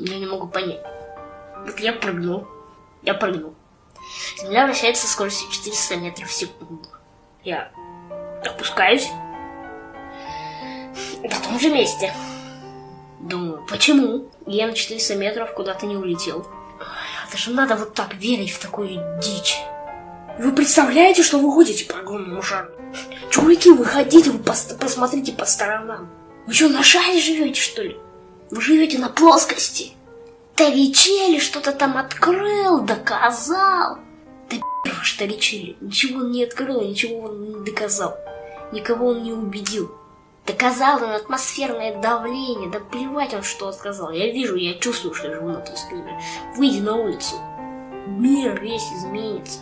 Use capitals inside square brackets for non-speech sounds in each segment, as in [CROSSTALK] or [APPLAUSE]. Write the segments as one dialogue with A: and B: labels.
A: Я не могу понять. Вот я прыгнул. Я прыгнул. Земля вращается со скоростью 400 метров в секунду. Я опускаюсь. На том же месте. Думаю, почему я на 400 метров куда-то не улетел? Это же надо вот так верить в такую дичь. Вы представляете, что вы ходите по огромному шару? Чуваки, выходите, вы пос посмотрите по сторонам. Вы что, на шаре живете, что ли? Вы живете на плоскости. Торичели что-то там открыл, доказал. Да ваш Торичели, ничего он не открыл, ничего он не доказал. Никого он не убедил. Доказал он атмосферное давление, да плевать он, что сказал. Я вижу, я чувствую, что я живу на плоскости. Выйди на улицу. Мир весь изменится.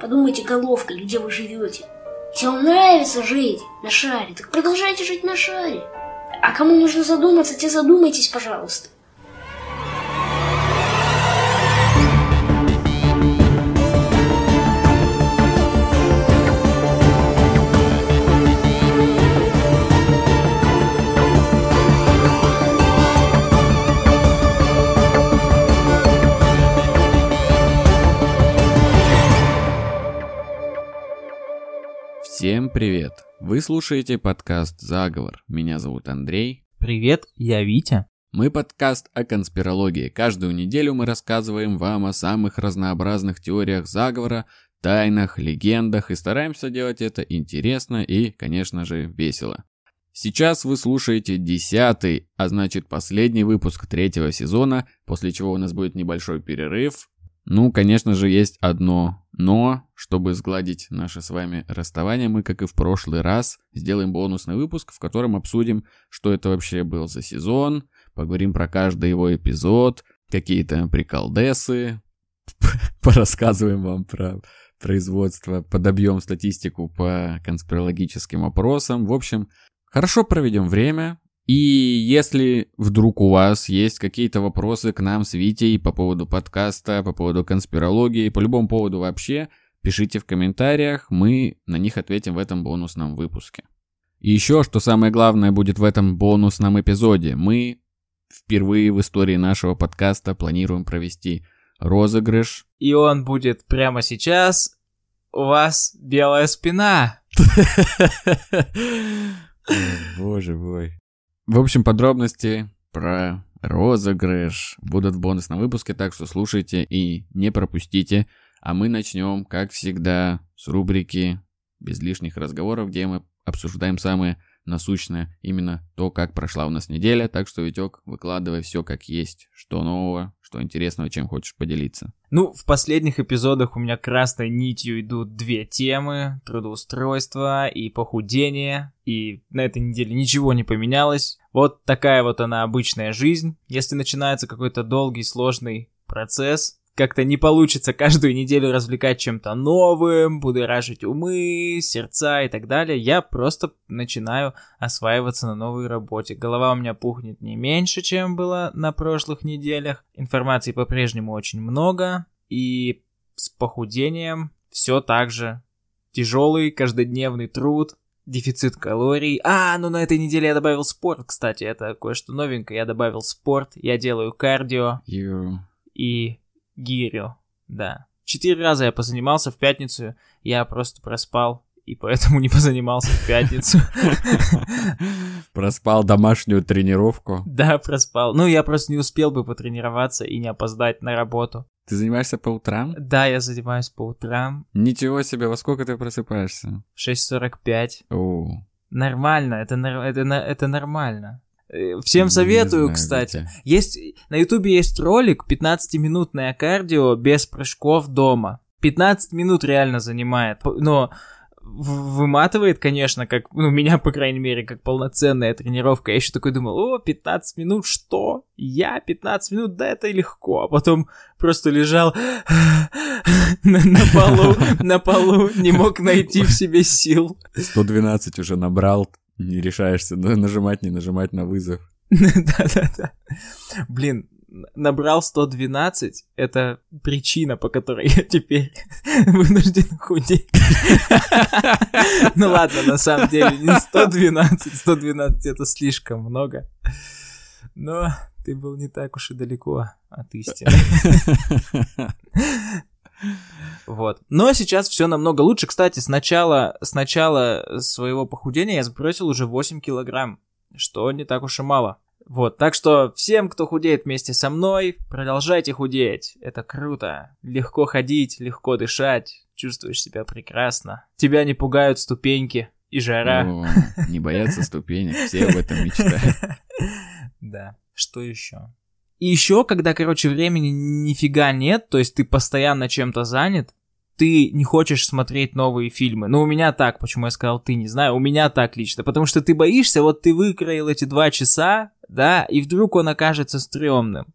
A: Подумайте головкой, где вы живете. Если вам нравится жить на шаре, так продолжайте жить на шаре. А кому нужно задуматься, те задумайтесь, пожалуйста.
B: Всем привет! Вы слушаете подкаст «Заговор». Меня зовут Андрей.
C: Привет, я Витя.
B: Мы подкаст о конспирологии. Каждую неделю мы рассказываем вам о самых разнообразных теориях заговора, тайнах, легендах и стараемся делать это интересно и, конечно же, весело. Сейчас вы слушаете десятый, а значит последний выпуск третьего сезона, после чего у нас будет небольшой перерыв, ну, конечно же, есть одно «но». Чтобы сгладить наше с вами расставание, мы, как и в прошлый раз, сделаем бонусный выпуск, в котором обсудим, что это вообще был за сезон, поговорим про каждый его эпизод, какие-то приколдесы, [LAUGHS] порассказываем вам про производство, подобьем статистику по конспирологическим опросам. В общем, хорошо проведем время, и если вдруг у вас есть какие-то вопросы к нам с Витей по поводу подкаста, по поводу конспирологии, по любому поводу вообще, пишите в комментариях, мы на них ответим в этом бонусном выпуске. И еще, что самое главное будет в этом бонусном эпизоде, мы впервые в истории нашего подкаста планируем провести розыгрыш.
C: И он будет прямо сейчас. У вас белая спина. [LAUGHS]
B: Боже мой. В общем, подробности про розыгрыш будут в бонусном выпуске, так что слушайте и не пропустите. А мы начнем, как всегда, с рубрики «Без лишних разговоров», где мы обсуждаем самые насущное именно то, как прошла у нас неделя. Так что, Витек, выкладывай все как есть. Что нового, что интересного, чем хочешь поделиться.
C: Ну, в последних эпизодах у меня красной нитью идут две темы. Трудоустройство и похудение. И на этой неделе ничего не поменялось. Вот такая вот она обычная жизнь. Если начинается какой-то долгий, сложный процесс, как-то не получится каждую неделю развлекать чем-то новым, будоражить умы, сердца и так далее, я просто начинаю осваиваться на новой работе. Голова у меня пухнет не меньше, чем было на прошлых неделях. Информации по-прежнему очень много, и с похудением все так же. Тяжелый каждодневный труд, дефицит калорий. А, ну на этой неделе я добавил спорт, кстати, это кое-что новенькое. Я добавил спорт, я делаю кардио.
B: You...
C: И гирю, да. Четыре раза я позанимался в пятницу, я просто проспал, и поэтому не позанимался в пятницу.
B: Проспал домашнюю тренировку?
C: Да, проспал. Ну, я просто не успел бы потренироваться и не опоздать на работу.
B: Ты занимаешься по утрам?
C: Да, я занимаюсь по утрам.
B: Ничего себе, во сколько ты просыпаешься?
C: В 6.45.
B: О.
C: Нормально, это, это, это нормально. Э, всем советую, знаю, кстати. Витя. Есть на Ютубе есть ролик 15-минутное кардио без прыжков дома. 15 минут реально занимает. Но выматывает, конечно, как, ну, меня, по крайней мере, как полноценная тренировка. Я еще такой думал, о, 15 минут, что? Я 15 минут, да это легко. А потом просто лежал [LAUGHS] на, на полу, [LAUGHS] на полу, не мог найти в себе сил.
B: 112 уже набрал, не решаешься нажимать, не нажимать на вызов. [LAUGHS]
C: Да-да-да. Блин, набрал 112, это причина, по которой я теперь [LAUGHS] вынужден худеть. [LAUGHS] Ну ладно, на самом деле, не 112, 112 это слишком много. Но Ты был не так уж и далеко от истины. Вот. Но сейчас все намного лучше. Кстати, с начала, с начала своего похудения я сбросил уже 8 килограмм, что не так уж и мало. Вот, так что всем, кто худеет вместе со мной, продолжайте худеть. Это круто. Легко ходить, легко дышать, чувствуешь себя прекрасно. Тебя не пугают ступеньки и жара.
B: О, не боятся ступенек, все об этом мечтают. [LAUGHS]
C: Да. Что еще? И еще, когда, короче, времени нифига нет, то есть ты постоянно чем-то занят, ты не хочешь смотреть новые фильмы. Ну, у меня так, почему я сказал ты, не знаю, у меня так лично. Потому что ты боишься, вот ты выкроил эти два часа, да, и вдруг он окажется стрёмным.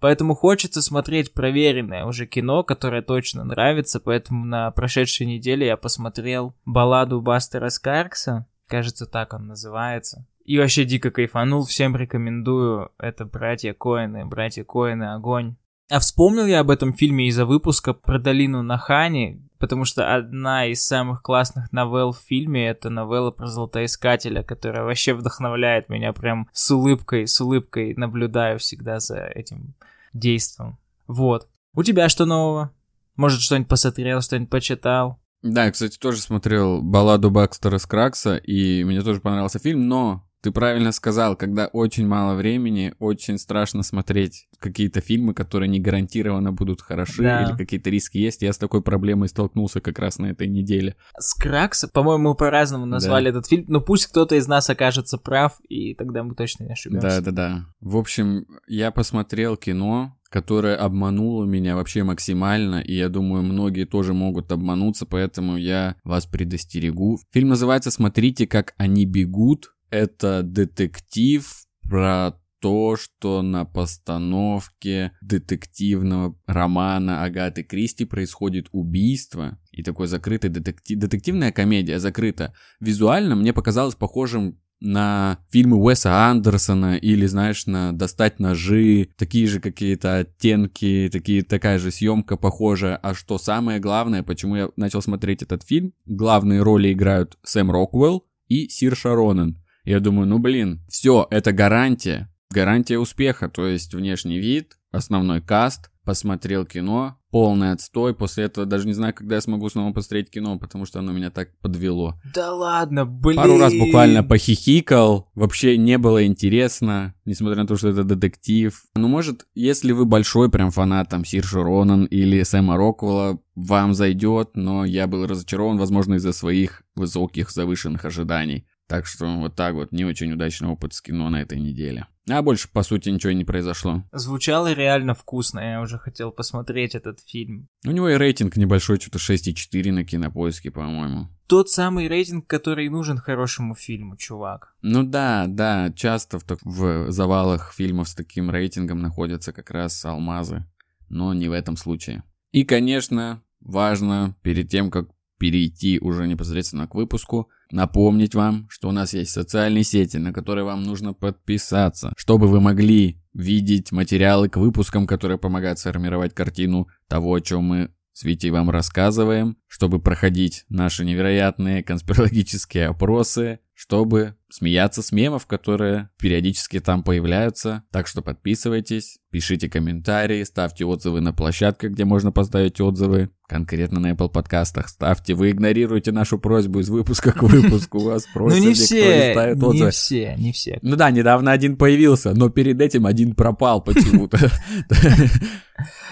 C: Поэтому хочется смотреть проверенное уже кино, которое точно нравится. Поэтому на прошедшей неделе я посмотрел балладу Бастера Скаркса. Кажется, так он называется. И вообще дико кайфанул, всем рекомендую. Это «Братья Коины», «Братья Коины», огонь. А вспомнил я об этом фильме из-за выпуска про долину Нахани, потому что одна из самых классных новелл в фильме это новелла про золотоискателя, которая вообще вдохновляет меня прям с улыбкой, с улыбкой наблюдаю всегда за этим действом. Вот. У тебя что нового? Может, что-нибудь посмотрел, что-нибудь почитал?
B: Да, я, кстати, тоже смотрел балладу Бакстера Скракса, и мне тоже понравился фильм, но ты правильно сказал, когда очень мало времени, очень страшно смотреть какие-то фильмы, которые не гарантированно будут хороши, да. или какие-то риски есть. Я с такой проблемой столкнулся как раз на этой неделе.
C: Скракс, по-моему, по-разному назвали да. этот фильм, но пусть кто-то из нас окажется прав, и тогда мы точно не ошибемся.
B: Да-да-да. В общем, я посмотрел кино, которое обмануло меня вообще максимально, и я думаю, многие тоже могут обмануться, поэтому я вас предостерегу. Фильм называется «Смотрите, как они бегут», это детектив про то, что на постановке детективного романа Агаты Кристи происходит убийство. И такой закрытый детектив... детективная комедия закрыта. Визуально мне показалось похожим на фильмы Уэса Андерсона или, знаешь, на «Достать ножи», такие же какие-то оттенки, такие, такая же съемка похожая. А что самое главное, почему я начал смотреть этот фильм, главные роли играют Сэм Роквелл и Сир Шаронен. Я думаю, ну блин, все, это гарантия. Гарантия успеха, то есть внешний вид, основной каст, посмотрел кино, полный отстой. После этого даже не знаю, когда я смогу снова посмотреть кино, потому что оно меня так подвело.
C: Да ладно, блин.
B: Пару раз буквально похихикал, вообще не было интересно, несмотря на то, что это детектив. Ну, может, если вы большой прям фанат там Сирши Ронан или Сэма Роквелла, вам зайдет, но я был разочарован, возможно, из-за своих высоких завышенных ожиданий. Так что вот так вот, не очень удачный опыт с кино на этой неделе. А больше, по сути, ничего не произошло.
C: Звучало реально вкусно, я уже хотел посмотреть этот фильм.
B: У него и рейтинг небольшой, что-то 6,4 на кинопоиске, по-моему.
C: Тот самый рейтинг, который нужен хорошему фильму, чувак.
B: Ну да, да, часто в, в завалах фильмов с таким рейтингом находятся как раз алмазы, но не в этом случае. И, конечно, важно перед тем, как перейти уже непосредственно к выпуску, напомнить вам, что у нас есть социальные сети, на которые вам нужно подписаться, чтобы вы могли видеть материалы к выпускам, которые помогают сформировать картину того, о чем мы с Витей вам рассказываем, чтобы проходить наши невероятные конспирологические опросы, чтобы смеяться с мемов, которые периодически там появляются. Так что подписывайтесь, пишите комментарии, ставьте отзывы на площадках, где можно поставить отзывы. Конкретно на Apple подкастах ставьте. Вы игнорируете нашу просьбу из выпуска к выпуску. Вас [LAUGHS] просят,
C: ну не все, не все, не все.
B: Ну да, недавно один появился, но перед этим один пропал почему-то. [LAUGHS]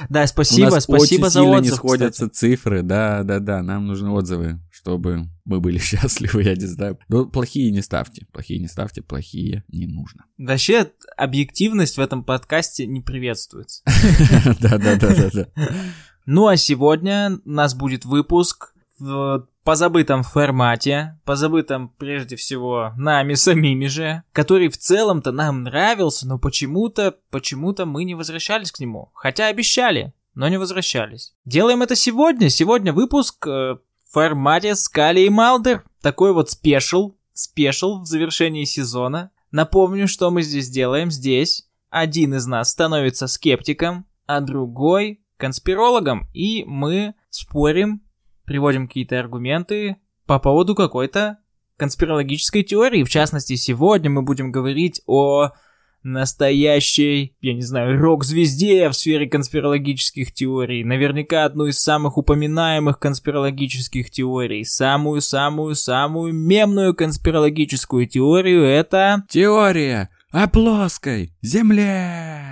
C: Да, спасибо, спасибо за отзыв. не
B: сходятся цифры, да, да, да, нам нужны отзывы, чтобы мы были [LAUGHS] счастливы, я не знаю. Но плохие не ставьте, плохие не ставьте, плохие не нужно.
C: Вообще, объективность в этом подкасте не приветствуется. [LAUGHS]
B: Да-да-да-да-да.
C: Ну а сегодня у нас будет выпуск в позабытом формате, позабытом прежде всего нами самими же, который в целом-то нам нравился, но почему-то, почему-то мы не возвращались к нему. Хотя обещали, но не возвращались. Делаем это сегодня. Сегодня выпуск э, формате Скалли и Малдер. Такой вот special, special в завершении сезона. Напомню, что мы здесь делаем. Здесь один из нас становится скептиком, а другой конспирологом, и мы спорим, приводим какие-то аргументы по поводу какой-то конспирологической теории. В частности, сегодня мы будем говорить о настоящей, я не знаю, рок-звезде в сфере конспирологических теорий. Наверняка одну из самых упоминаемых конспирологических теорий. Самую-самую-самую мемную конспирологическую теорию это...
B: Теория о плоской земле.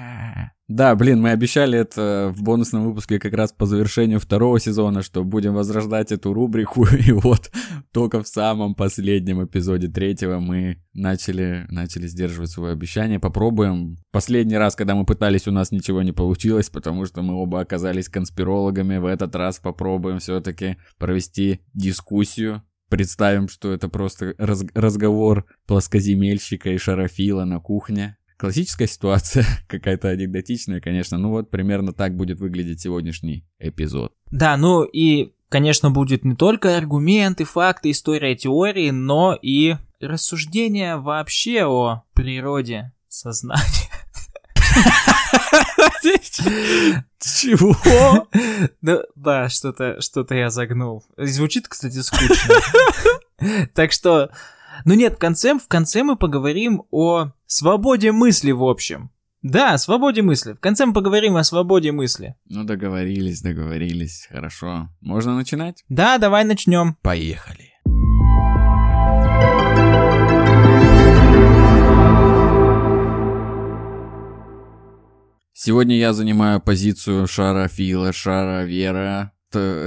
B: Да, блин, мы обещали это в бонусном выпуске как раз по завершению второго сезона, что будем возрождать эту рубрику, [LAUGHS] и вот только в самом последнем эпизоде третьего мы начали, начали сдерживать свое обещание. Попробуем. Последний раз, когда мы пытались, у нас ничего не получилось, потому что мы оба оказались конспирологами. В этот раз попробуем все-таки провести дискуссию Представим, что это просто раз разговор плоскоземельщика и шарофила на кухне. Классическая ситуация, [LAUGHS] какая-то анекдотичная, конечно. Ну вот примерно так будет выглядеть сегодняшний эпизод.
C: Да, ну и, конечно, будет не только аргументы, факты, история, теории, но и рассуждения вообще о природе сознания. [LAUGHS]
B: Чего?
C: Да, да, что-то, что-то я загнул. Звучит, кстати, скучно. [LAUGHS] Так что, ну нет, в конце, в конце мы поговорим о свободе мысли в общем. Да, свободе мысли. В конце мы поговорим о свободе мысли.
B: Ну, договорились, договорились. Хорошо. Можно начинать?
C: Да, давай начнем.
B: Поехали. Сегодня я занимаю позицию шарофила, шаровера,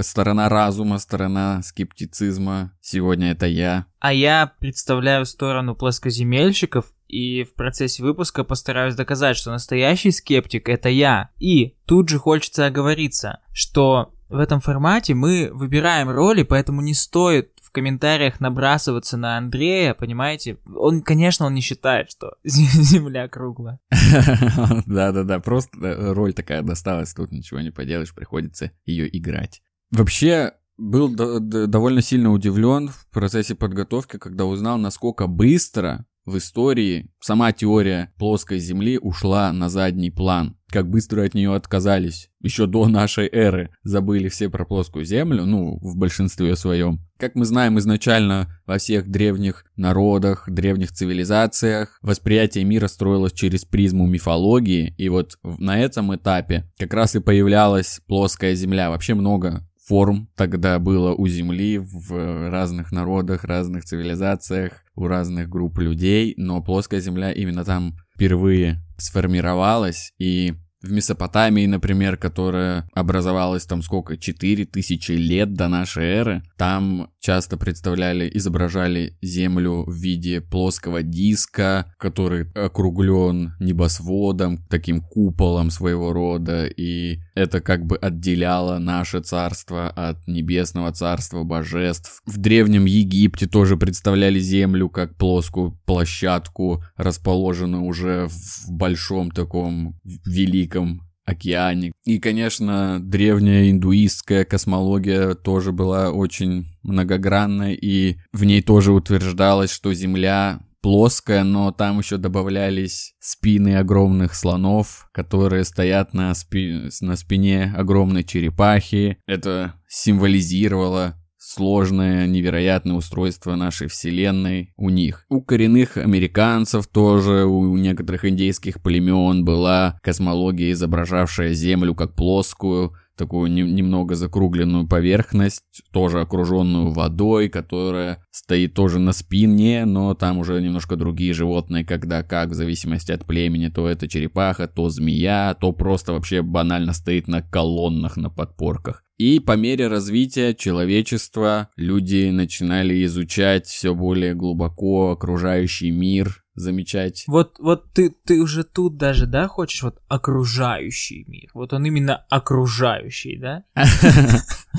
B: сторона разума, сторона скептицизма. Сегодня это я.
C: А я представляю сторону плоскоземельщиков и в процессе выпуска постараюсь доказать, что настоящий скептик это я. И тут же хочется оговориться, что в этом формате мы выбираем роли, поэтому не стоит комментариях набрасываться на Андрея, понимаете? Он, конечно, он не считает, что [LAUGHS] Земля круглая. [LAUGHS]
B: Да-да-да, просто роль такая досталась, тут ничего не поделаешь, приходится ее играть. Вообще, был довольно сильно удивлен в процессе подготовки, когда узнал, насколько быстро в истории сама теория плоской Земли ушла на задний план. Как быстро от нее отказались. Еще до нашей эры забыли все про плоскую Землю, ну, в большинстве своем. Как мы знаем, изначально во всех древних народах, древних цивилизациях восприятие мира строилось через призму мифологии, и вот на этом этапе как раз и появлялась плоская Земля. Вообще много форм тогда было у Земли в разных народах, разных цивилизациях, у разных групп людей, но плоская Земля именно там впервые сформировалась, и в Месопотамии, например, которая образовалась там сколько, 4000 лет до нашей эры, там часто представляли, изображали Землю в виде плоского диска, который округлен небосводом, таким куполом своего рода, и это как бы отделяло наше царство от небесного царства божеств. В Древнем Египте тоже представляли Землю как плоскую площадку, расположенную уже в большом таком великом океане. И, конечно, древняя индуистская космология тоже была очень многогранной, и в ней тоже утверждалось, что Земля плоская, но там еще добавлялись спины огромных слонов, которые стоят на, спи на спине огромной черепахи. Это символизировало сложное, невероятное устройство нашей Вселенной у них. У коренных американцев тоже, у некоторых индейских племен была космология, изображавшая Землю как плоскую, такую не, немного закругленную поверхность, тоже окруженную водой, которая стоит тоже на спине, но там уже немножко другие животные, когда как, в зависимости от племени, то это черепаха, то змея, то просто вообще банально стоит на колоннах, на подпорках. И по мере развития человечества люди начинали изучать все более глубоко окружающий мир, замечать.
C: Вот, вот ты, ты уже тут даже, да, хочешь вот окружающий мир. Вот он именно окружающий, да? [LAUGHS]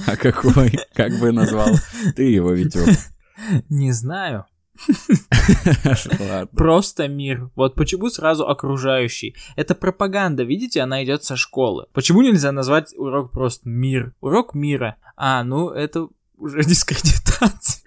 B: А какой? Как бы назвал ты его, Витек? [LAUGHS]
C: Не знаю. Просто мир. Вот почему сразу окружающий? Это пропаганда, видите, она идет со школы. Почему нельзя назвать урок просто мир? Урок мира. А, ну это уже [LAUGHS] дискредитация.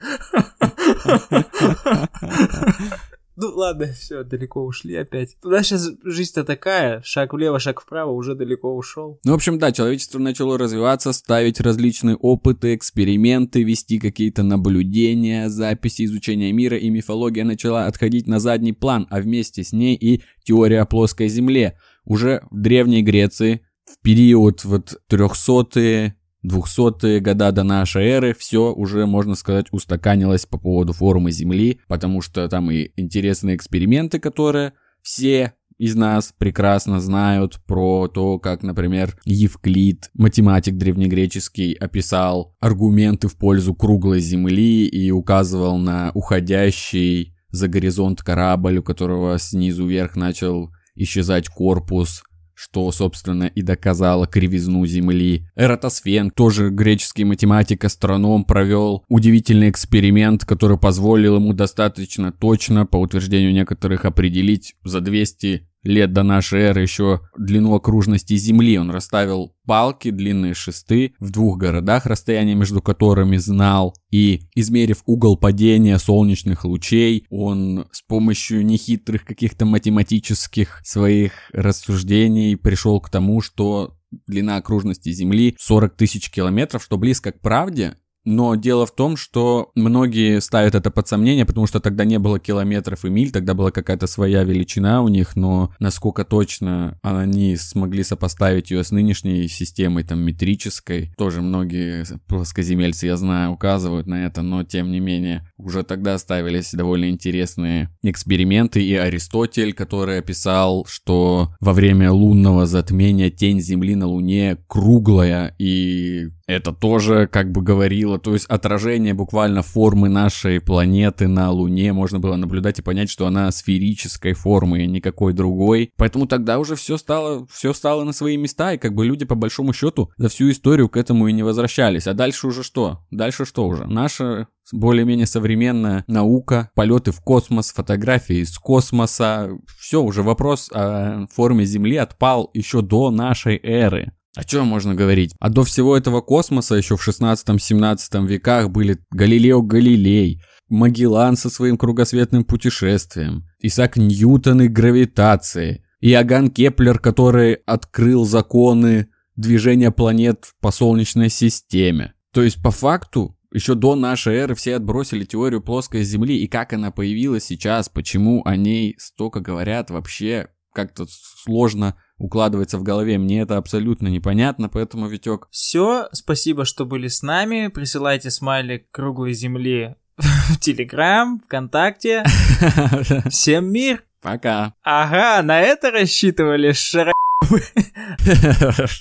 C: Ну ладно, [LAUGHS] все, далеко ушли опять. Туда сейчас жизнь-то такая, шаг влево, шаг вправо, уже далеко ушел.
B: Ну, в общем, да, человечество начало развиваться, ставить различные опыты, эксперименты, вести какие-то наблюдения, записи изучения мира, и мифология начала отходить на задний план, а вместе с ней и теория о плоской Земле. Уже в Древней Греции в период вот 300-е, 200-е года до нашей эры все уже, можно сказать, устаканилось по поводу формы Земли, потому что там и интересные эксперименты, которые все из нас прекрасно знают про то, как, например, Евклид, математик древнегреческий, описал аргументы в пользу круглой Земли и указывал на уходящий за горизонт корабль, у которого снизу вверх начал исчезать корпус, что, собственно, и доказало кривизну Земли. Эратосфен, тоже греческий математик, астроном, провел удивительный эксперимент, который позволил ему достаточно точно, по утверждению некоторых, определить за 200 лет до нашей эры еще длину окружности Земли. Он расставил палки, длинные шесты в двух городах, расстояние между которыми знал. И, измерив угол падения солнечных лучей, он с помощью нехитрых каких-то математических своих рассуждений пришел к тому, что длина окружности Земли 40 тысяч километров, что близко к правде, но дело в том, что многие ставят это под сомнение, потому что тогда не было километров и миль, тогда была какая-то своя величина у них, но насколько точно они смогли сопоставить ее с нынешней системой, там, метрической, тоже многие плоскоземельцы, я знаю, указывают на это, но тем не менее, уже тогда ставились довольно интересные эксперименты, и Аристотель, который описал, что во время лунного затмения тень Земли на Луне круглая, и это тоже как бы говорило, то есть отражение буквально формы нашей планеты на Луне можно было наблюдать и понять, что она сферической формы, а никакой другой. Поэтому тогда уже все стало, все стало на свои места, и как бы люди по большому счету за всю историю к этому и не возвращались. А дальше уже что? Дальше что уже? Наша более-менее современная наука, полеты в космос, фотографии из космоса. Все, уже вопрос о форме Земли отпал еще до нашей эры. О чем можно говорить? А до всего этого космоса еще в 16-17 веках были Галилео Галилей, Магеллан со своим кругосветным путешествием, Исаак Ньютон и гравитацией, Иоганн Кеплер, который открыл законы движения планет по Солнечной системе. То есть, по факту, еще до нашей эры все отбросили теорию плоской Земли, и как она появилась сейчас, почему о ней столько говорят, вообще как-то сложно укладывается в голове. Мне это абсолютно непонятно, поэтому, Витек...
C: Все, спасибо, что были с нами. Присылайте смайлик круглой земли [LAUGHS] в Телеграм, ВКонтакте. [LAUGHS] Всем мир!
B: Пока.
C: Ага, на это рассчитывали шара... [LAUGHS]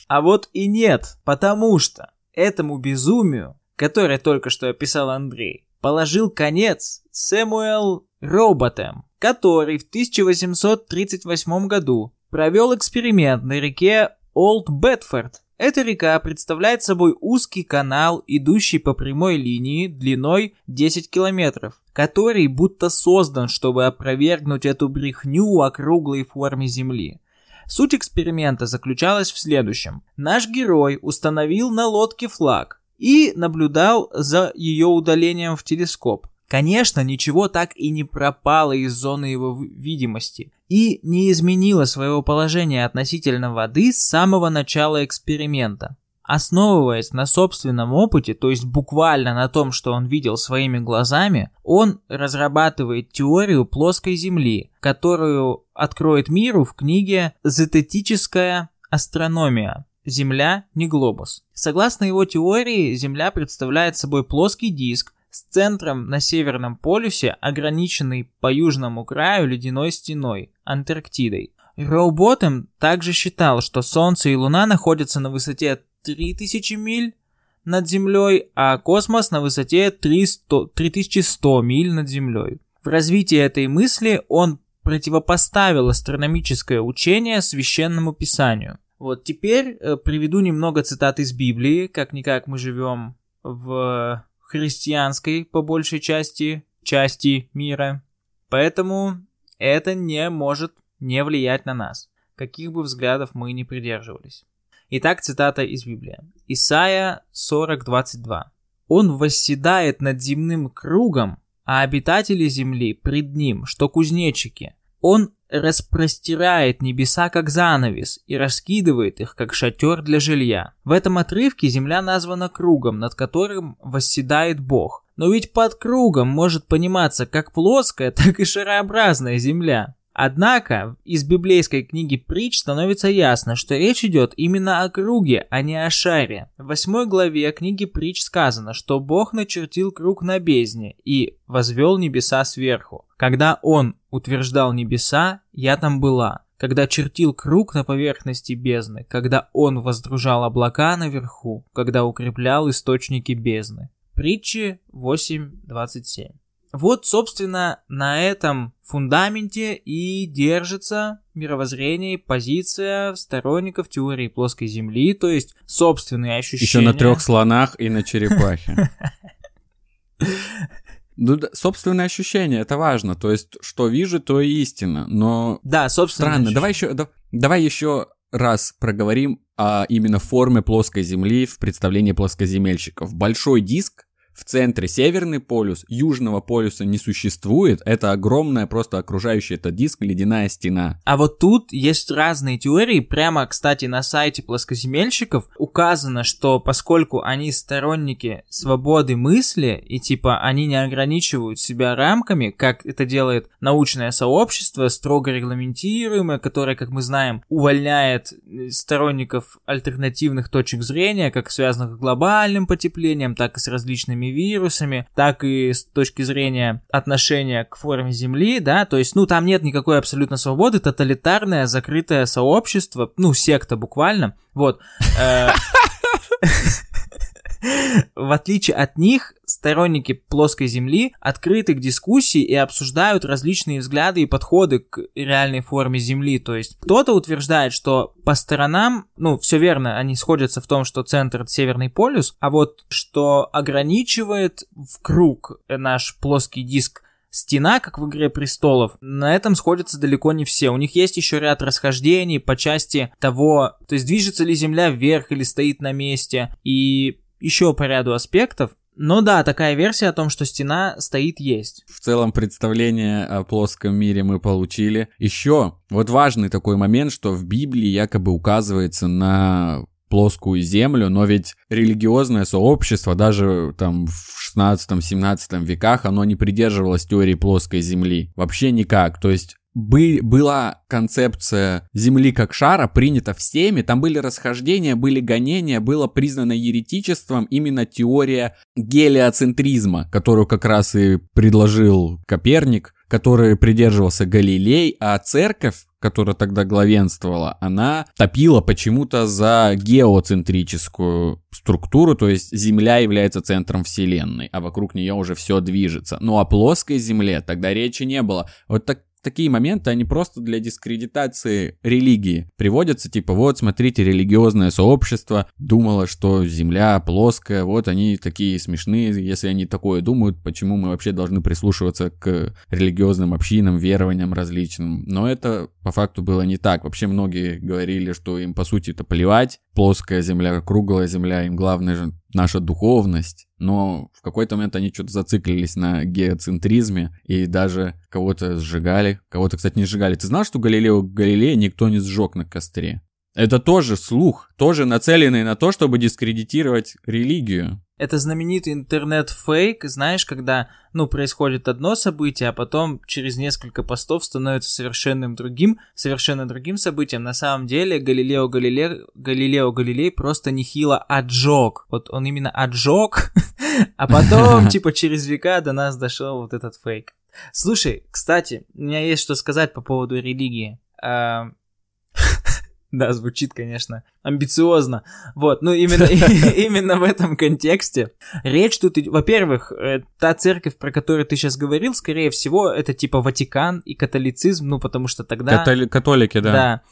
C: А вот и нет, потому что этому безумию, которое только что описал Андрей, положил конец Сэмуэл Роботем, который в 1838 году провел эксперимент на реке Олд Бетфорд. Эта река представляет собой узкий канал, идущий по прямой линии длиной 10 километров, который будто создан, чтобы опровергнуть эту брехню о круглой форме Земли. Суть эксперимента заключалась в следующем. Наш герой установил на лодке флаг и наблюдал за ее удалением в телескоп. Конечно, ничего так и не пропало из зоны его видимости и не изменило своего положения относительно воды с самого начала эксперимента. Основываясь на собственном опыте, то есть буквально на том, что он видел своими глазами, он разрабатывает теорию плоской Земли, которую откроет миру в книге «Зететическая астрономия». Земля не глобус. Согласно его теории, Земля представляет собой плоский диск, с центром на Северном полюсе, ограниченный по южному краю ледяной стеной, Антарктидой. Роуботем также считал, что Солнце и Луна находятся на высоте 3000 миль над Землей, а космос на высоте 300, 3100 миль над Землей. В развитии этой мысли он противопоставил астрономическое учение священному писанию. Вот теперь э, приведу немного цитат из Библии, как-никак мы живем в христианской, по большей части, части мира. Поэтому это не может не влиять на нас, каких бы взглядов мы ни придерживались. Итак, цитата из Библии. Исайя 40.22. «Он восседает над земным кругом, а обитатели земли пред ним, что кузнечики. Он распростирает небеса как занавес и раскидывает их как шатер для жилья. В этом отрывке земля названа кругом, над которым восседает Бог. Но ведь под кругом может пониматься как плоская, [LAUGHS] так и шарообразная земля. Однако из библейской книги притч становится ясно, что речь идет именно о круге, а не о шаре. В восьмой главе книги притч сказано, что Бог начертил круг на бездне и возвел небеса сверху. Когда Он утверждал небеса, я там была. Когда чертил круг на поверхности бездны, когда Он воздружал облака наверху, когда укреплял источники бездны. Притчи 8.27 вот, собственно, на этом фундаменте и держится мировоззрение и позиция сторонников теории плоской Земли, то есть собственные ощущения.
B: Еще на трех слонах и на черепахе. Ну, собственные ощущения, это важно. То есть, что вижу, то и истина. Но...
C: Да, собственно.
B: Странно. Давай еще, да, давай еще раз проговорим о именно форме плоской Земли в представлении плоскоземельщиков. Большой диск в центре Северный полюс, Южного полюса не существует, это огромная просто окружающая этот диск ледяная стена.
C: А вот тут есть разные теории, прямо, кстати, на сайте плоскоземельщиков указано, что поскольку они сторонники свободы мысли, и типа они не ограничивают себя рамками, как это делает научное сообщество, строго регламентируемое, которое, как мы знаем, увольняет э, сторонников альтернативных точек зрения, как связанных с глобальным потеплением, так и с различными различными вирусами, так и с точки зрения отношения к форме Земли, да, то есть, ну, там нет никакой абсолютно свободы, тоталитарное закрытое сообщество, ну, секта буквально, вот. [LAUGHS] В отличие от них, сторонники плоской Земли открыты к дискуссии и обсуждают различные взгляды и подходы к реальной форме Земли. То есть кто-то утверждает, что по сторонам, ну, все верно, они сходятся в том, что центр — Северный полюс, а вот что ограничивает в круг наш плоский диск стена, как в «Игре престолов», на этом сходятся далеко не все. У них есть еще ряд расхождений по части того, то есть движется ли Земля вверх или стоит на месте, и еще по ряду аспектов. Но да, такая версия о том, что стена стоит, есть.
B: В целом представление о плоском мире мы получили. Еще вот важный такой момент, что в Библии якобы указывается на плоскую землю, но ведь религиозное сообщество даже там в 16-17 веках, оно не придерживалось теории плоской земли. Вообще никак. То есть бы, была концепция Земли как шара принята всеми, там были расхождения, были гонения, было признано еретичеством именно теория гелиоцентризма, которую как раз и предложил Коперник, который придерживался Галилей, а церковь, которая тогда главенствовала, она топила почему-то за геоцентрическую структуру, то есть Земля является центром Вселенной, а вокруг нее уже все движется. Ну а плоской Земле тогда речи не было. Вот так такие моменты, они просто для дискредитации религии приводятся, типа, вот, смотрите, религиозное сообщество думало, что Земля плоская, вот они такие смешные, если они такое думают, почему мы вообще должны прислушиваться к религиозным общинам, верованиям различным. Но это по факту было не так. Вообще многие говорили, что им по сути это плевать, плоская Земля, круглая Земля, им главное же наша духовность, но в какой-то момент они что-то зациклились на геоцентризме и даже кого-то сжигали, кого-то, кстати, не сжигали. Ты знал, что Галилео Галилея никто не сжег на костре? Это тоже слух, тоже нацеленный на то, чтобы дискредитировать религию.
C: Это знаменитый интернет-фейк, знаешь, когда, ну, происходит одно событие, а потом через несколько постов становится совершенно другим, совершенно другим событием. На самом деле Галилео Галилей, Галилео Галилей просто нехило отжег. Вот он именно отжег, [LAUGHS] а потом, [LAUGHS] типа, через века до нас дошел вот этот фейк. Слушай, кстати, у меня есть что сказать по поводу религии. Да, звучит, конечно, амбициозно. Вот, ну именно, [LAUGHS] именно в этом контексте. Речь тут, во-первых, э, та церковь, про которую ты сейчас говорил, скорее всего, это типа Ватикан и католицизм, ну потому что тогда...
B: Католи- католики, да.
C: Да.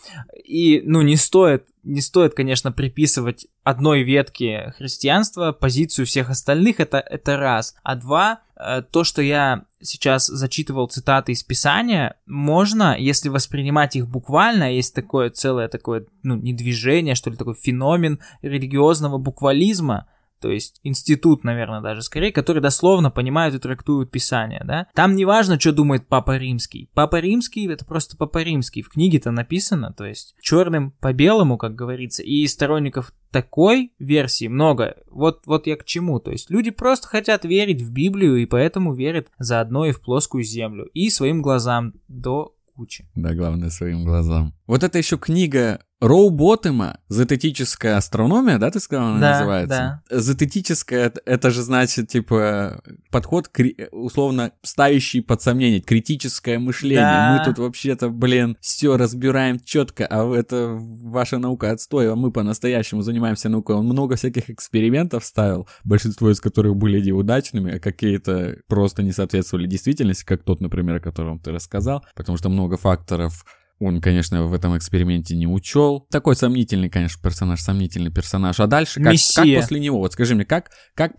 C: И, ну, не стоит не стоит, конечно, приписывать одной ветке христианства позицию всех остальных, это, это раз. А два, э, то, что я сейчас зачитывал цитаты из Писания, можно, если воспринимать их буквально, есть такое целое такое, ну, не движение, что ли, такой феномен религиозного буквализма, то есть институт, наверное, даже скорее, который дословно понимают и трактуют Писание, да. Там не важно, что думает Папа Римский. Папа Римский — это просто Папа Римский. В книге-то написано, то есть черным по белому, как говорится, и сторонников такой версии много. Вот, вот я к чему. То есть люди просто хотят верить в Библию и поэтому верят заодно и в плоскую землю. И своим глазам до кучи.
B: Да, главное, своим глазам. Вот это еще книга Роу Боттема, «Зететическая астрономия», да, ты сказал, она
C: Да,
B: называется? Да. Зететическая, это- же значит, типа, подход, условно, ставящий под сомнение, критическое мышление.
C: Да.
B: Мы тут вообще-то, блин, все разбираем четко, а это ваша наука отстой, а мы по-настоящему занимаемся наукой. Он много всяких экспериментов ставил, большинство из которых были неудачными, а какие-то просто не соответствовали действительности, как тот, например, о котором ты рассказал, потому что много факторов он, конечно, в этом эксперименте не учел. Такой сомнительный, конечно, персонаж, сомнительный персонаж. А дальше, как, как после него, вот скажи мне, как, как,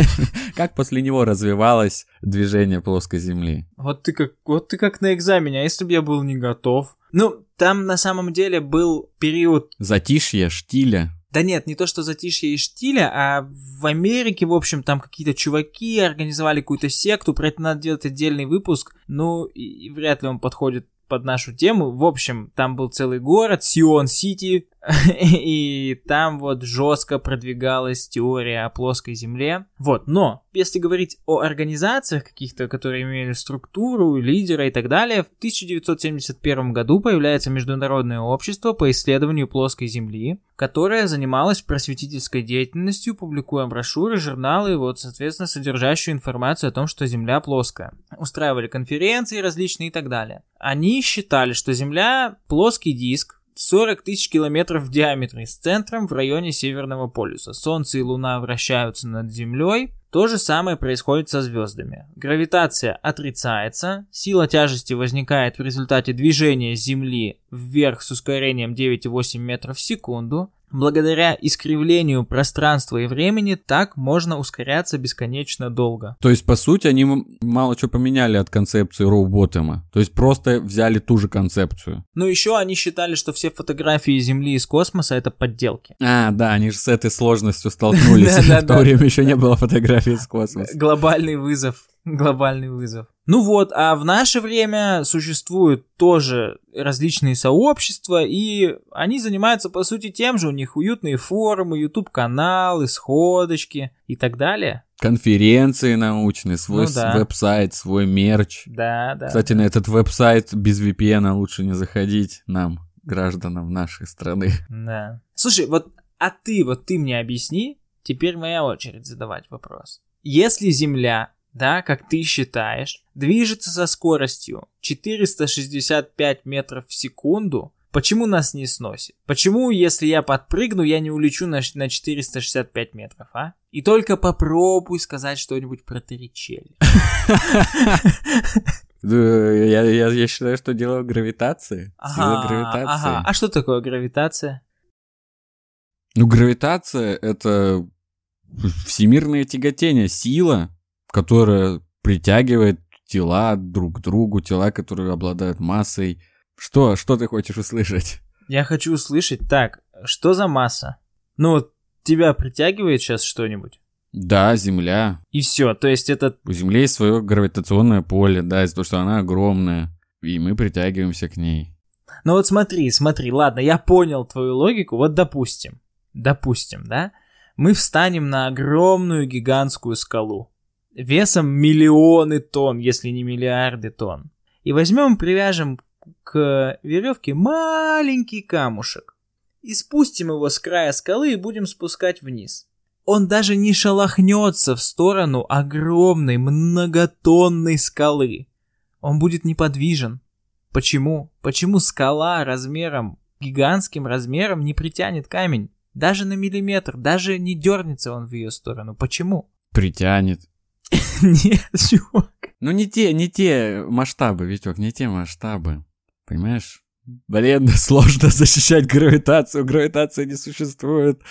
B: [LAUGHS] как после него развивалось движение плоской Земли?
C: Вот ты как, вот ты как на экзамене, а если бы я был не готов? Ну, там на самом деле был период
B: Затишье, штиля.
C: Да нет, не то что затишье и штиля, а в Америке, в общем, там какие-то чуваки организовали какую-то секту, про это надо делать отдельный выпуск, ну, и, и вряд ли он подходит под нашу тему. В общем, там был целый город, Сион-Сити, [LAUGHS] и там вот жестко продвигалась теория о плоской земле. Вот, но если говорить о организациях каких-то, которые имели структуру, лидера и так далее, в 1971 году появляется Международное общество по исследованию плоской земли, которое занималось просветительской деятельностью, публикуя брошюры, журналы, вот, соответственно, содержащую информацию о том, что Земля плоская. Устраивали конференции различные и так далее. Они считали, что Земля плоский диск, 40 тысяч километров в диаметре с центром в районе Северного полюса. Солнце и Луна вращаются над Землей. То же самое происходит со звездами. Гравитация отрицается, сила тяжести возникает в результате движения Земли вверх с ускорением 9,8 метров в секунду. Благодаря искривлению пространства и времени так можно ускоряться бесконечно долго.
B: То есть, по сути, они мало что поменяли от концепции Роу Боттема. То есть, просто взяли ту же концепцию.
C: Ну еще они считали, что все фотографии Земли из космоса это подделки.
B: А, да, они же с этой сложностью столкнулись. [LAUGHS] В то время еще не было фотографий из космоса.
C: Глобальный вызов. Глобальный вызов. Ну вот, а в наше время существуют тоже различные сообщества, и они занимаются, по сути, тем же. У них уютные форумы, YouTube-каналы, сходочки и так далее.
B: Конференции научные, свой
C: Ну да.
B: веб-сайт, свой мерч.
C: Да, да.
B: Кстати, на этот веб-сайт без VPN лучше не заходить нам, гражданам нашей страны.
C: Да. Слушай, вот, а ты, вот ты мне объясни, теперь моя очередь задавать вопрос. Если Земля, да, как ты считаешь, движется со скоростью 465 метров в секунду, почему нас не сносит? Почему, если я подпрыгну, я не улечу на, на 465 метров, а? И только попробуй сказать что-нибудь про Торричелли. [LAUGHS] [LAUGHS]
B: Да, Я, я, я считаю, что дело в гравитации. Сила
C: Ага,
B: гравитации.
C: ага. А что такое гравитация?
B: Ну, гравитация — это всемирное тяготение, сила, которая притягивает тела друг к другу, тела, которые обладают массой. Что, что ты хочешь услышать?
C: Я хочу услышать, так, что за масса? Ну, вот тебя притягивает сейчас что-нибудь?
B: Да, Земля.
C: И все, то есть это...
B: У Земли есть свое гравитационное поле, да, из-за того, что она огромная, и мы притягиваемся к ней.
C: Ну вот смотри, смотри, ладно, я понял твою логику, вот допустим, допустим, да, мы встанем на огромную гигантскую скалу, весом миллионы тонн, если не миллиарды тонн, и возьмем, привяжем к веревке маленький камушек, и спустим его с края скалы и будем спускать вниз. Он даже не шелохнется в сторону огромной многотонной скалы. Он будет неподвижен. Почему? Почему скала размером, гигантским размером не притянет камень? Даже на миллиметр, даже не дернется он в ее сторону. Почему?
B: Притянет.
C: Нет, [LAUGHS] чувак.
B: Ну, не те, не те масштабы, Витек, не те масштабы. Понимаешь? Блин, [LAUGHS] сложно защищать гравитацию, гравитация не существует.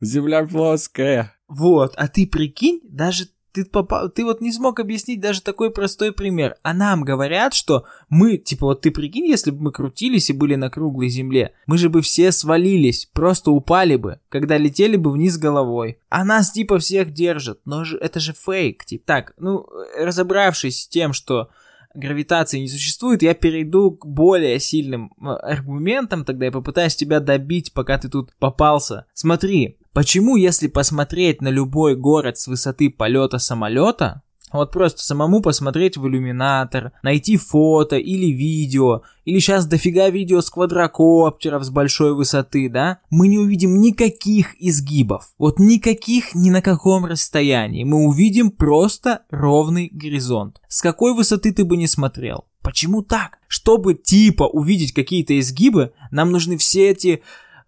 B: Земля плоская.
C: Вот, а ты прикинь, даже Ты, попал, ты вот не смог объяснить даже такой простой пример. А нам говорят, что мы, типа, вот ты прикинь, если бы мы крутились и были на круглой земле, мы же бы все свалились, просто упали бы, когда летели бы вниз головой. А нас, типа, всех держат. Но же, это же фейк, типа. Так, ну, разобравшись с тем, что гравитации не существует, я перейду к более сильным э, аргументам, тогда я попытаюсь тебя добить, пока ты тут попался. Смотри, почему если посмотреть на любой город с высоты полета самолета, вот просто самому посмотреть в иллюминатор, найти фото или видео, или сейчас дофига видео с квадрокоптеров с большой высоты, да? Мы не увидим никаких изгибов. Вот никаких ни на каком расстоянии. Мы увидим просто ровный горизонт. С какой высоты ты бы не смотрел. Почему так? Чтобы типа увидеть какие-то изгибы, нам нужны все эти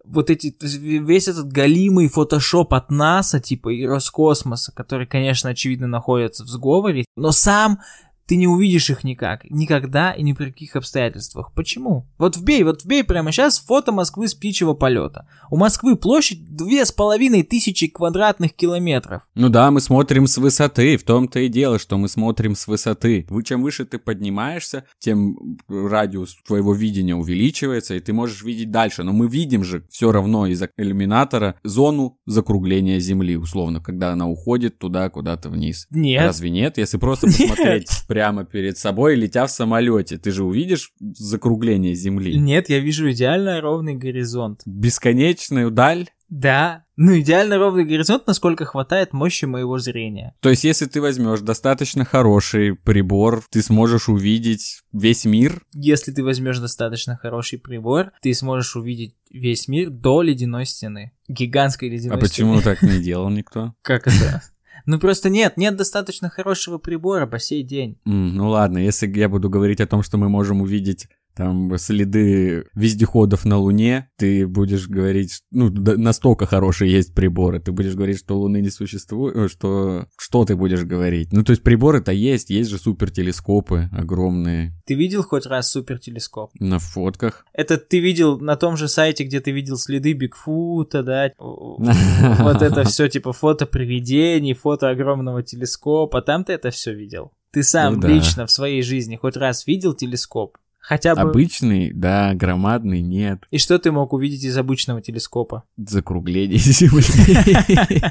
C: вот эти, весь этот галимый фотошоп от НАСА, типа, и Роскосмоса, который, конечно, очевидно находится в сговоре, но сам ты не увидишь их никак, никогда и ни при каких обстоятельствах. Почему? Вот вбей, вот вбей прямо сейчас фото Москвы с птичьего полета. У Москвы площадь две с половиной тысячи квадратных километров.
B: Ну да, мы смотрим с высоты, в том-то и дело, что мы смотрим с высоты. Чем выше ты поднимаешься, тем радиус твоего видения увеличивается, и ты можешь видеть дальше. Но мы видим же все равно из иллюминатора зону закругления Земли, условно, когда она уходит туда куда-то вниз.
C: Нет.
B: Разве нет? Если просто [LAUGHS] посмотреть прямо перед собой, летя в самолете. Ты же увидишь закругление Земли?
C: Нет, я вижу идеально ровный горизонт.
B: Бесконечную даль?
C: Да, ну идеально ровный горизонт, насколько хватает мощи моего зрения.
B: То есть, если ты возьмешь достаточно хороший прибор, ты сможешь увидеть весь мир?
C: Если ты возьмешь достаточно хороший прибор, ты сможешь увидеть весь мир до ледяной стены. Гигантской ледяной
B: стены. А почему так не делал никто? [LAUGHS]
C: Как это? Ну просто нет, нет достаточно хорошего прибора по сей день.
B: Mm, ну ладно, если я буду говорить о том, что мы можем увидеть там следы вездеходов на Луне, ты будешь говорить, ну, настолько хорошие есть приборы, ты будешь говорить, что Луны не существует, э, что, что ты будешь говорить? Ну, то есть приборы-то есть, есть же супертелескопы огромные.
C: Ты видел хоть раз супертелескоп?
B: На фотках.
C: Это ты видел на том же сайте, где ты видел следы Бигфута, да? [LAUGHS] Вот это все типа фото привидений, фото огромного телескопа, там ты это все видел. Ты сам ну, лично в своей жизни хоть раз видел телескоп? Хотя бы...
B: Обычный, да, громадный, нет.
C: И что ты мог увидеть из обычного телескопа?
B: Закругление Земли. [LAUGHS]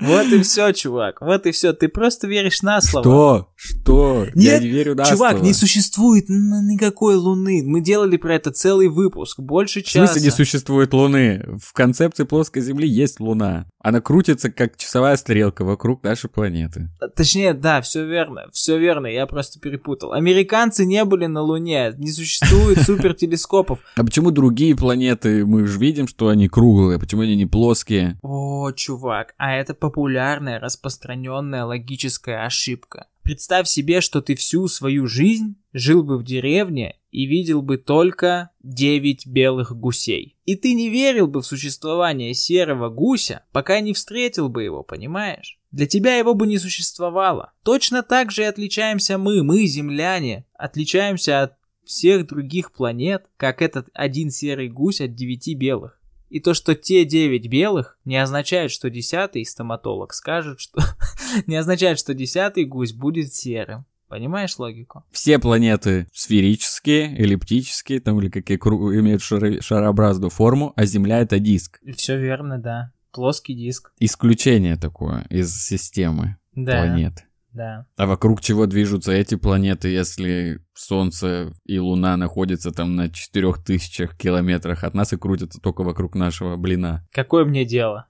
C: Вот и все, чувак. Вот и все. Ты просто веришь на слово.
B: Что? Что?
C: Нет, Я не верю на чувак, слово. не существует никакой Луны. Мы делали про это целый выпуск, больше часа.
B: В смысле не существует Луны? В концепции плоской Земли есть Луна. Она крутится, как часовая стрелка вокруг нашей планеты.
C: Точнее, да, все верно. Все верно, я просто перепутал. Американцы не были на Луне не существует [LAUGHS] супертелескопов.
B: А почему другие планеты, мы же видим, что они круглые, почему они не плоские?
C: О, чувак, а это популярная, распространенная логическая ошибка. Представь себе, что ты всю свою жизнь жил бы в деревне и видел бы только 9 белых гусей. И ты не верил бы в существование серого гуся, пока не встретил бы его, понимаешь? Для тебя его бы не существовало. Точно так же и отличаемся мы, мы, земляне, отличаемся от всех других планет, как этот один серый гусь от девяти белых. И то, что те девять белых, не означает, что десятый стоматолог скажет, что... [LAUGHS] не означает, что десятый гусь будет серым. Понимаешь логику?
B: Все планеты сферические, эллиптические, там или какие имеют шаро- шарообразную форму, а Земля это диск.
C: Все верно, да. Плоский диск.
B: Исключение такое из системы да. планет.
C: Да.
B: А вокруг чего движутся эти планеты, если Солнце и Луна находятся там на 4000 километрах от нас и крутятся только вокруг нашего блина?
C: Какое мне дело?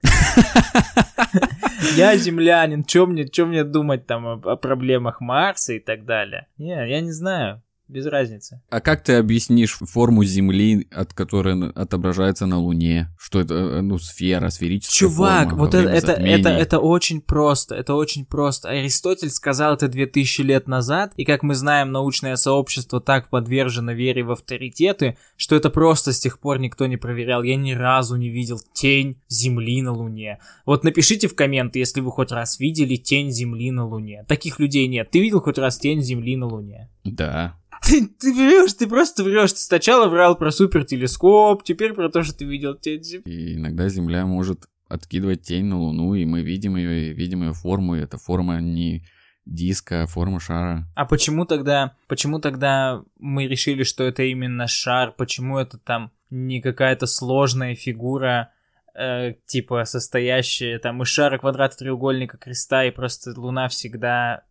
C: Я землянин, что мне, чё мне думать там о, о проблемах Марса и так далее? Не, я не знаю без разницы.
B: А как ты объяснишь форму Земли, от которой отображается на Луне? Что это, э, ну, сфера, сферическая
C: Чувак,
B: форма
C: вот это, это, это, это очень просто, это очень просто. Аристотель сказал это 2000 лет назад, и как мы знаем, научное сообщество так подвержено вере в авторитеты, что это просто с тех пор никто не проверял. Я ни разу не видел тень Земли на Луне. Вот напишите в комменты, если вы хоть раз видели тень Земли на Луне. Таких людей нет. Ты видел хоть раз тень Земли на Луне?
B: Да.
C: Ты, ты врешь, ты просто врешь. Ты сначала врал про супертелескоп, теперь про то, что ты видел тень
B: И иногда Земля может откидывать тень на Луну, и мы видим ее, видим ее форму, и эта форма не диска, а форма шара.
C: А почему тогда, почему тогда мы решили, что это именно шар? Почему это там не какая-то сложная фигура, э, типа состоящая там из шара, квадрата, треугольника, креста, и просто Луна всегда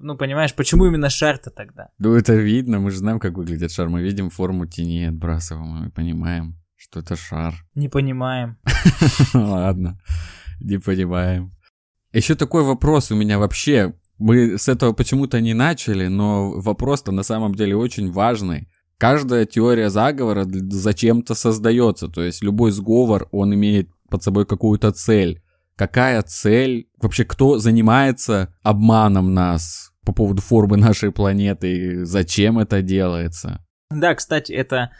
C: ну, понимаешь, почему именно шар-то тогда?
B: Ну, это видно, мы же знаем, как выглядит шар. Мы видим форму тени отбрасываем, мы понимаем, что это шар. [LAUGHS]
C: Не понимаем.
B: Ладно, не понимаем. Еще такой вопрос у меня вообще. Мы с этого почему-то не начали, но вопрос-то на самом деле очень важный. Каждая теория заговора зачем-то создается, то есть любой сговор, он имеет под собой какую-то цель. Какая цель? Вообще, кто занимается обманом нас по поводу формы нашей планеты? Зачем это делается?
C: Да, кстати, это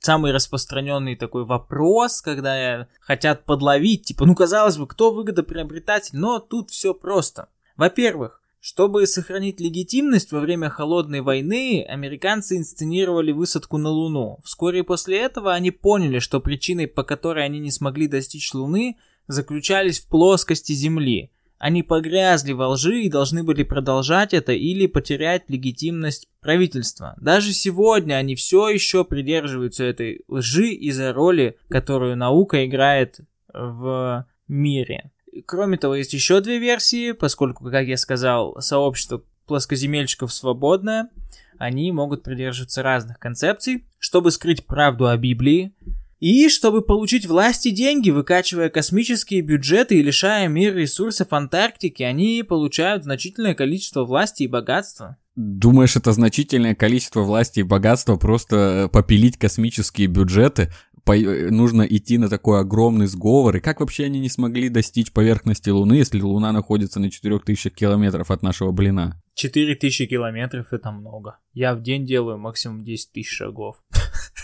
C: самый распространенный такой вопрос, когда хотят подловить, типа, ну, казалось бы, кто выгодоприобретатель, но тут все просто. Во-первых, чтобы сохранить легитимность во время холодной войны, американцы инсценировали высадку на Луну. Вскоре после этого они поняли, что причиной, по которой они не смогли достичь Луны, заключались в плоскости Земли. Они погрязли во лжи и должны были продолжать это или потерять легитимность правительства. Даже сегодня они все еще придерживаются этой лжи из-за роли, которую наука играет в мире. Кроме того, есть еще две версии, поскольку, как я сказал, сообщество плоскоземельщиков свободное, они могут придерживаться разных концепций, чтобы скрыть правду о Библии, и чтобы получить власть и деньги, выкачивая космические бюджеты и лишая мир ресурсов Антарктики, они получают значительное количество власти и богатства.
B: Думаешь, это значительное количество власти и богатства просто э, попилить космические бюджеты? Э, нужно идти на такой огромный сговор. И как вообще они не смогли достичь поверхности Луны, если Луна находится на 4000 километров от нашего блина?
C: 4000 километров это много. Я в день делаю максимум 10 тысяч шагов. [LAUGHS]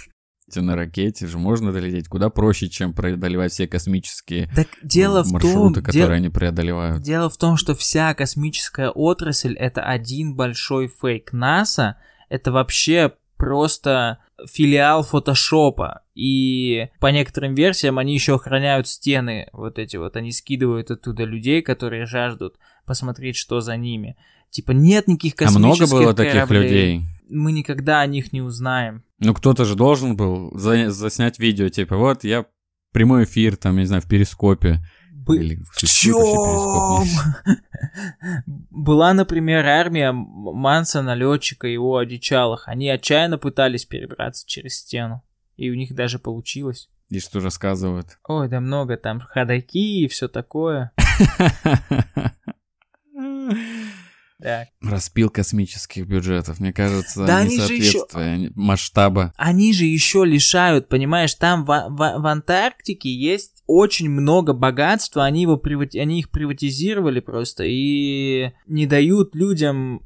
B: На ракете же можно долететь куда проще, чем преодолевать все космические
C: так дело
B: маршруты,
C: в том,
B: которые
C: дел...
B: они преодолевают.
C: Дело в том, что вся космическая отрасль это один большой фейк. НАСА это вообще просто филиал фотошопа. И по некоторым версиям они еще охраняют стены вот эти вот. Они скидывают оттуда людей, которые жаждут посмотреть, что за ними. Типа нет никаких космических
B: А много было таких
C: кораблей.
B: людей?
C: Мы никогда о них не узнаем.
B: Ну кто-то же должен был за- заснять видео, типа вот я прямой эфир, там, не знаю, в перископе.
C: Бы...
B: Или
C: В чем? [LAUGHS] Была, например, армия Мансона, летчика и его одичалых. Они отчаянно пытались перебраться через стену. И у них даже получилось.
B: И что рассказывают?
C: Ой, да много там ходаки и все такое. [LAUGHS] Так.
B: Распил космических бюджетов, мне кажется,
C: Да они же еще-
B: несоответствие масштаба.
C: Они же еще лишают, понимаешь, там в, в- в Антарктике есть очень много богатства, они, его привати- они их приватизировали просто и не дают людям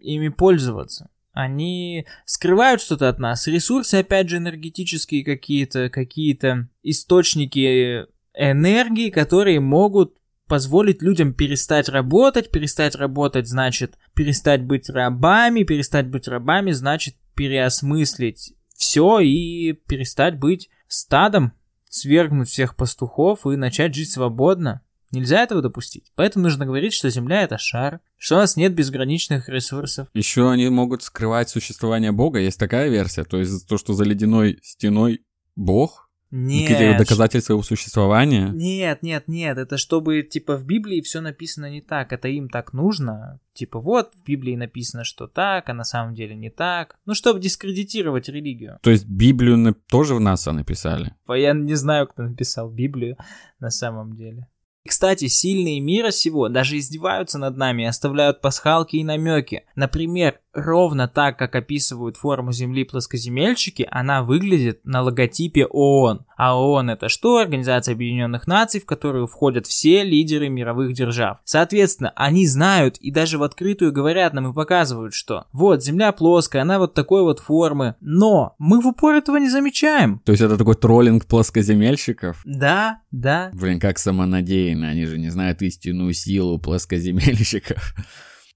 C: ими пользоваться. Они скрывают что-то от нас. Ресурсы, опять же, энергетические какие-то, какие-то источники энергии, которые могут позволить людям перестать работать. Перестать работать значит перестать быть рабами. Перестать быть рабами значит переосмыслить все и перестать быть стадом, свергнуть всех пастухов и начать жить свободно. Нельзя этого допустить. Поэтому нужно говорить, что Земля это шар, что у нас нет безграничных ресурсов.
B: Еще они могут скрывать существование Бога, есть такая версия, то есть то, что за ледяной стеной Бог,
C: Нет,
B: доказательства его существования.
C: Нет, нет, нет, это чтобы, типа, в Библии все написано не так, это им так нужно. Типа, вот, в Библии написано, что так, а на самом деле не так. Ну, чтобы дискредитировать религию.
B: То есть Библию тоже в НАСА написали.
C: Я не знаю, кто написал Библию на самом деле. Кстати, сильные мира сего даже издеваются над нами и оставляют пасхалки и намеки. Например, ровно так, как описывают форму Земли плоскоземельщики, она выглядит на логотипе ООН. А ООН это что? Организация Объединенных Наций, в которую входят все лидеры мировых держав. Соответственно, они знают и даже в открытую говорят нам и показывают, что вот Земля плоская, она вот такой вот формы. Но мы в упор этого не замечаем.
B: То есть это такой троллинг плоскоземельщиков.
C: Да, да.
B: Блин, как самонадеянно, они же не знают истинную силу плоскоземельщиков. [LAUGHS]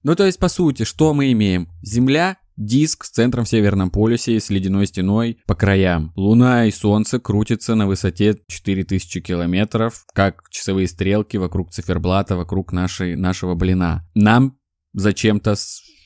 B: Ну, то есть, по сути, что мы имеем? Земля Диск с центром в Северном полюсе с ледяной стеной по краям. Луна и Солнце крутятся на высоте 4000 километров, как часовые стрелки вокруг циферблата, вокруг нашей, нашего блина. Нам зачем-то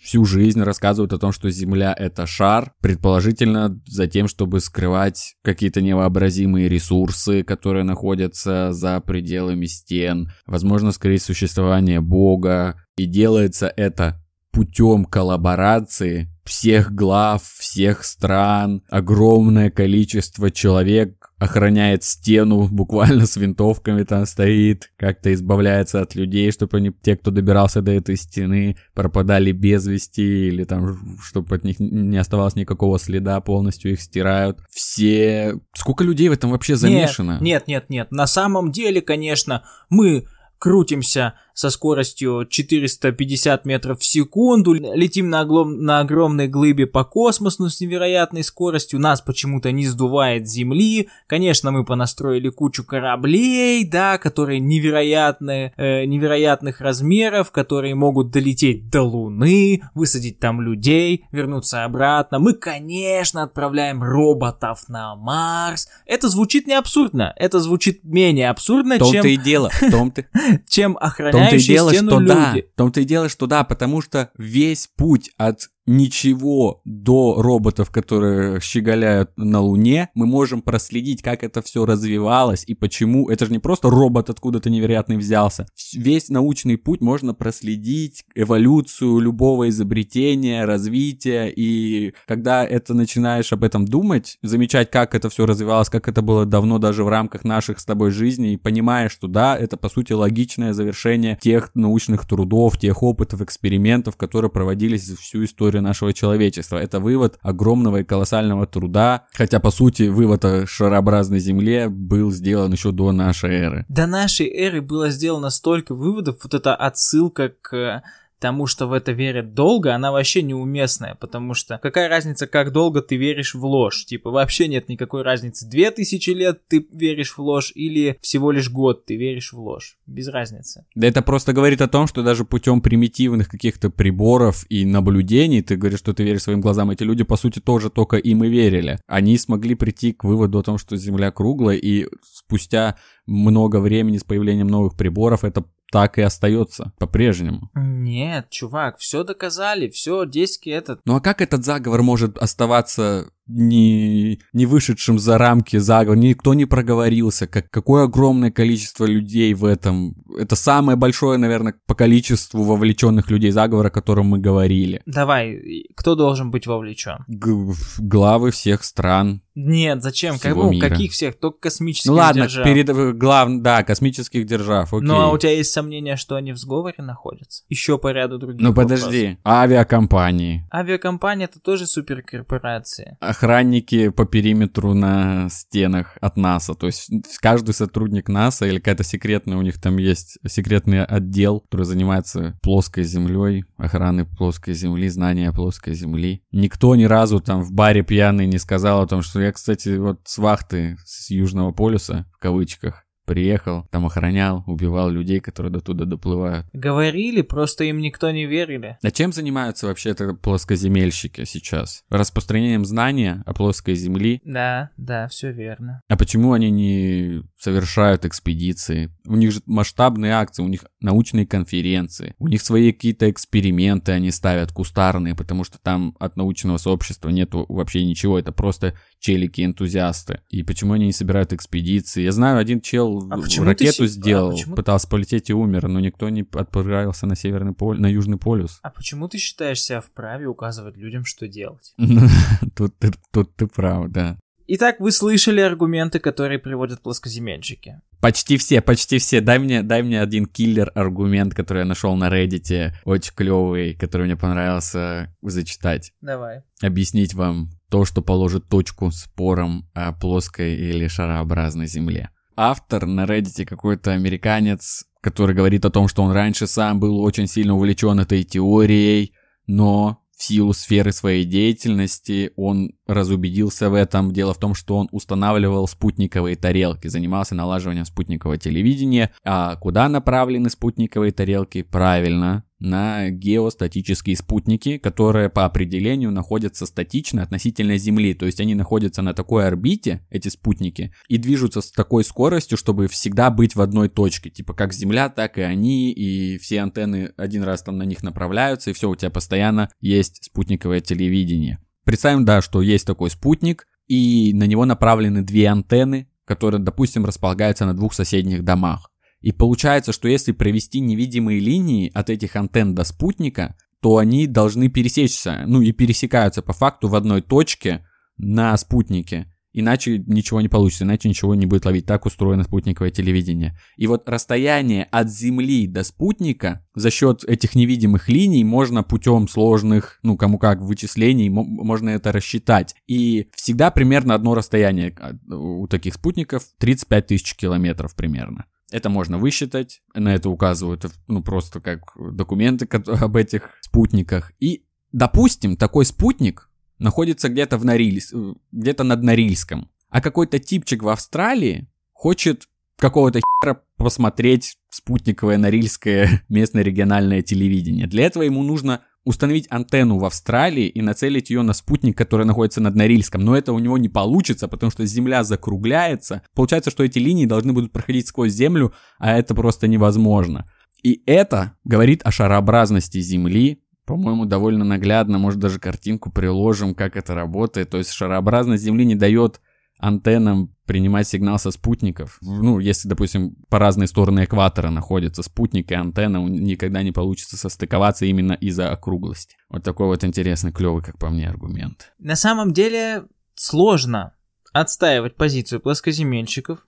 B: всю жизнь рассказывают о том, что Земля это шар, предположительно за тем, чтобы скрывать какие-то невообразимые ресурсы, которые находятся за пределами стен, возможно, скрыть существование Бога, и делается это путем коллаборации всех глав, всех стран, огромное количество человек охраняет стену, [LAUGHS] буквально с винтовками там стоит, как-то избавляется от людей, чтобы они, те, кто добирался до этой стены, пропадали без вести, или там, чтобы от них не оставалось никакого следа, полностью их стирают. Все... Сколько людей в этом вообще замешано?
C: Нет, нет, нет, нет. На самом деле, конечно, мы крутимся со скоростью 450 метров в секунду, летим на, оглом, на огромной глыбе по космосу с невероятной скоростью, нас почему-то не сдувает с Земли, конечно, мы понастроили кучу кораблей, да, которые невероятные, э, невероятных размеров, которые могут долететь до Луны, высадить там людей, вернуться обратно, мы, конечно, отправляем роботов на Марс, это звучит не абсурдно, это звучит менее абсурдно,
B: в том
C: чем...
B: и дело, в том-то... [LAUGHS]
C: чем
B: В том-то
C: охраняющие
B: и дело,
C: стену
B: что
C: люди.
B: да. В том-то и дело, что да, потому что весь путь от ничего до роботов, которые щеголяют на Луне, мы можем проследить, как это все развивалось и почему. Это же не просто робот откуда-то невероятный взялся. Весь научный путь можно проследить, эволюцию любого изобретения, развития. И когда это начинаешь об этом думать, замечать, как это все развивалось, как это было давно даже в рамках наших с тобой жизней, и понимаешь, что да, это по сути логичное завершение тех научных трудов, тех опытов, экспериментов, которые проводились всю историю нашего человечества. Это вывод огромного и колоссального труда, хотя по сути вывод о шарообразной Земле был сделан еще до нашей эры.
C: До нашей эры было сделано столько выводов, вот эта отсылка к тому, что в это верят долго, она вообще неуместная, потому что какая разница, как долго ты веришь в ложь? Типа вообще нет никакой разницы, две тысячи лет ты веришь в ложь или всего лишь год ты веришь в ложь, без разницы.
B: Да это просто говорит о том, что даже путем примитивных каких-то приборов и наблюдений, ты говоришь, что ты веришь своим глазам, эти люди, по сути, тоже только им и верили. Они смогли прийти к выводу о том, что Земля круглая, и спустя много времени с появлением новых приборов это так и остается по-прежнему.
C: Нет, чувак, все доказали, все, диски этот.
B: Ну а как этот заговор может оставаться не, не вышедшим за рамки заговор, никто не проговорился, как, какое огромное количество людей в этом. Это самое большое, наверное, по количеству вовлеченных людей заговора, о котором мы говорили.
C: Давай, кто должен быть вовлечен?
B: Г- главы всех стран.
C: Нет, зачем? Как, ну,
B: мира.
C: каких всех? Только космических
B: Ну ладно,
C: держав.
B: перед глав, да, космических держав, окей.
C: Ну а у тебя есть сомнения, что они в сговоре находятся? Еще по ряду других
B: Ну
C: вопросов.
B: подожди, авиакомпании,
C: Авиакомпания это тоже суперкорпорации.
B: охранники по периметру на стенах от НАСА. То есть каждый сотрудник НАСА или какая-то секретная, у них там есть секретный отдел, который занимается плоской землей, охраной плоской земли, знания плоской земли. Никто ни разу там в баре пьяный не сказал о том, что я, кстати, вот с вахты с Южного полюса, в кавычках, приехал, там охранял, убивал людей, которые до туда доплывают.
C: Говорили, просто им никто не верили.
B: А чем занимаются вообще-то плоскоземельщики сейчас? Распространением знания о плоской земли.
C: Да, да, все верно.
B: А почему они не совершают экспедиции? У них же масштабные акции, у них научные конференции, у них свои какие-то эксперименты они ставят кустарные, потому что там от научного сообщества нету вообще ничего, это просто челики-энтузиасты. И почему они не собирают экспедиции? Я знаю, один чел
C: А ты
B: ракету
C: си- а
B: сделал,
C: почему-
B: пытался полететь и умер, но никто не отправился на северный полюс, на южный полюс.
C: А почему ты считаешь себя вправе указывать людям, что делать? [LAUGHS]
B: Тут ты, тут ты прав, да.
C: Итак, вы слышали аргументы, которые приводят плоскоземельщики.
B: Почти все, почти все. Дай мне, дай мне один киллер-аргумент, который я нашел на Reddit, очень клевый, который мне понравился зачитать.
C: Давай.
B: Объяснить вам то, что положит точку спорам о плоской или шарообразной земле. Автор на Reddit какой-то американец, который говорит о том, что он раньше сам был очень сильно увлечен этой теорией, но в силу сферы своей деятельности он разубедился в этом. Дело в том, что он устанавливал спутниковые тарелки, занимался налаживанием спутникового телевидения. А куда направлены спутниковые тарелки? Правильно, на геостатические спутники, которые по определению находятся статично относительно Земли. То есть они находятся на такой орбите, эти спутники, и движутся с такой скоростью, чтобы всегда быть в одной точке. Типа как Земля, так и они, и все антенны один раз там на них направляются, и все, у тебя постоянно есть спутниковое телевидение. Представим, да, что есть такой спутник, и на него направлены две антенны, которые, допустим, располагаются на двух соседних домах. И получается, что если провести невидимые линии от этих антенн до спутника, то они должны пересечься, ну и пересекаются по факту в одной точке на спутнике. Иначе ничего не получится, иначе ничего не будет ловить. Так устроено спутниковое телевидение. И вот расстояние от Земли до спутника за счет этих невидимых линий можно путем сложных, ну кому как, вычислений, можно это рассчитать. И всегда примерно одно расстояние у таких спутников 35 тысяч километров примерно. Это можно высчитать, на это указывают, ну, просто как документы [LAUGHS] об этих спутниках. И, допустим, такой спутник находится где-то в Норильс, э, где-то над Норильском, а какой-то типчик в Австралии хочет какого-то хера посмотреть спутниковое норильское [LAUGHS] местное региональное телевидение. Для этого ему нужно установить антенну в Австралии и нацелить ее на спутник, который находится над Норильском. Но это у него не получится, потому что Земля закругляется. Получается, что эти линии должны будут проходить сквозь Землю, а это просто невозможно. И это говорит о шарообразности Земли, по-моему, довольно наглядно, может даже картинку приложим, как это работает. То есть шарообразность Земли не дает антеннам принимать сигнал со спутников. Ну, если, допустим, по разные стороны экватора находятся спутник и антенна, никогда не получится состыковаться именно из-за округлости. Вот такой вот интересный, клевый, как по мне, аргумент.
C: На самом деле сложно отстаивать позицию плоскоземельщиков.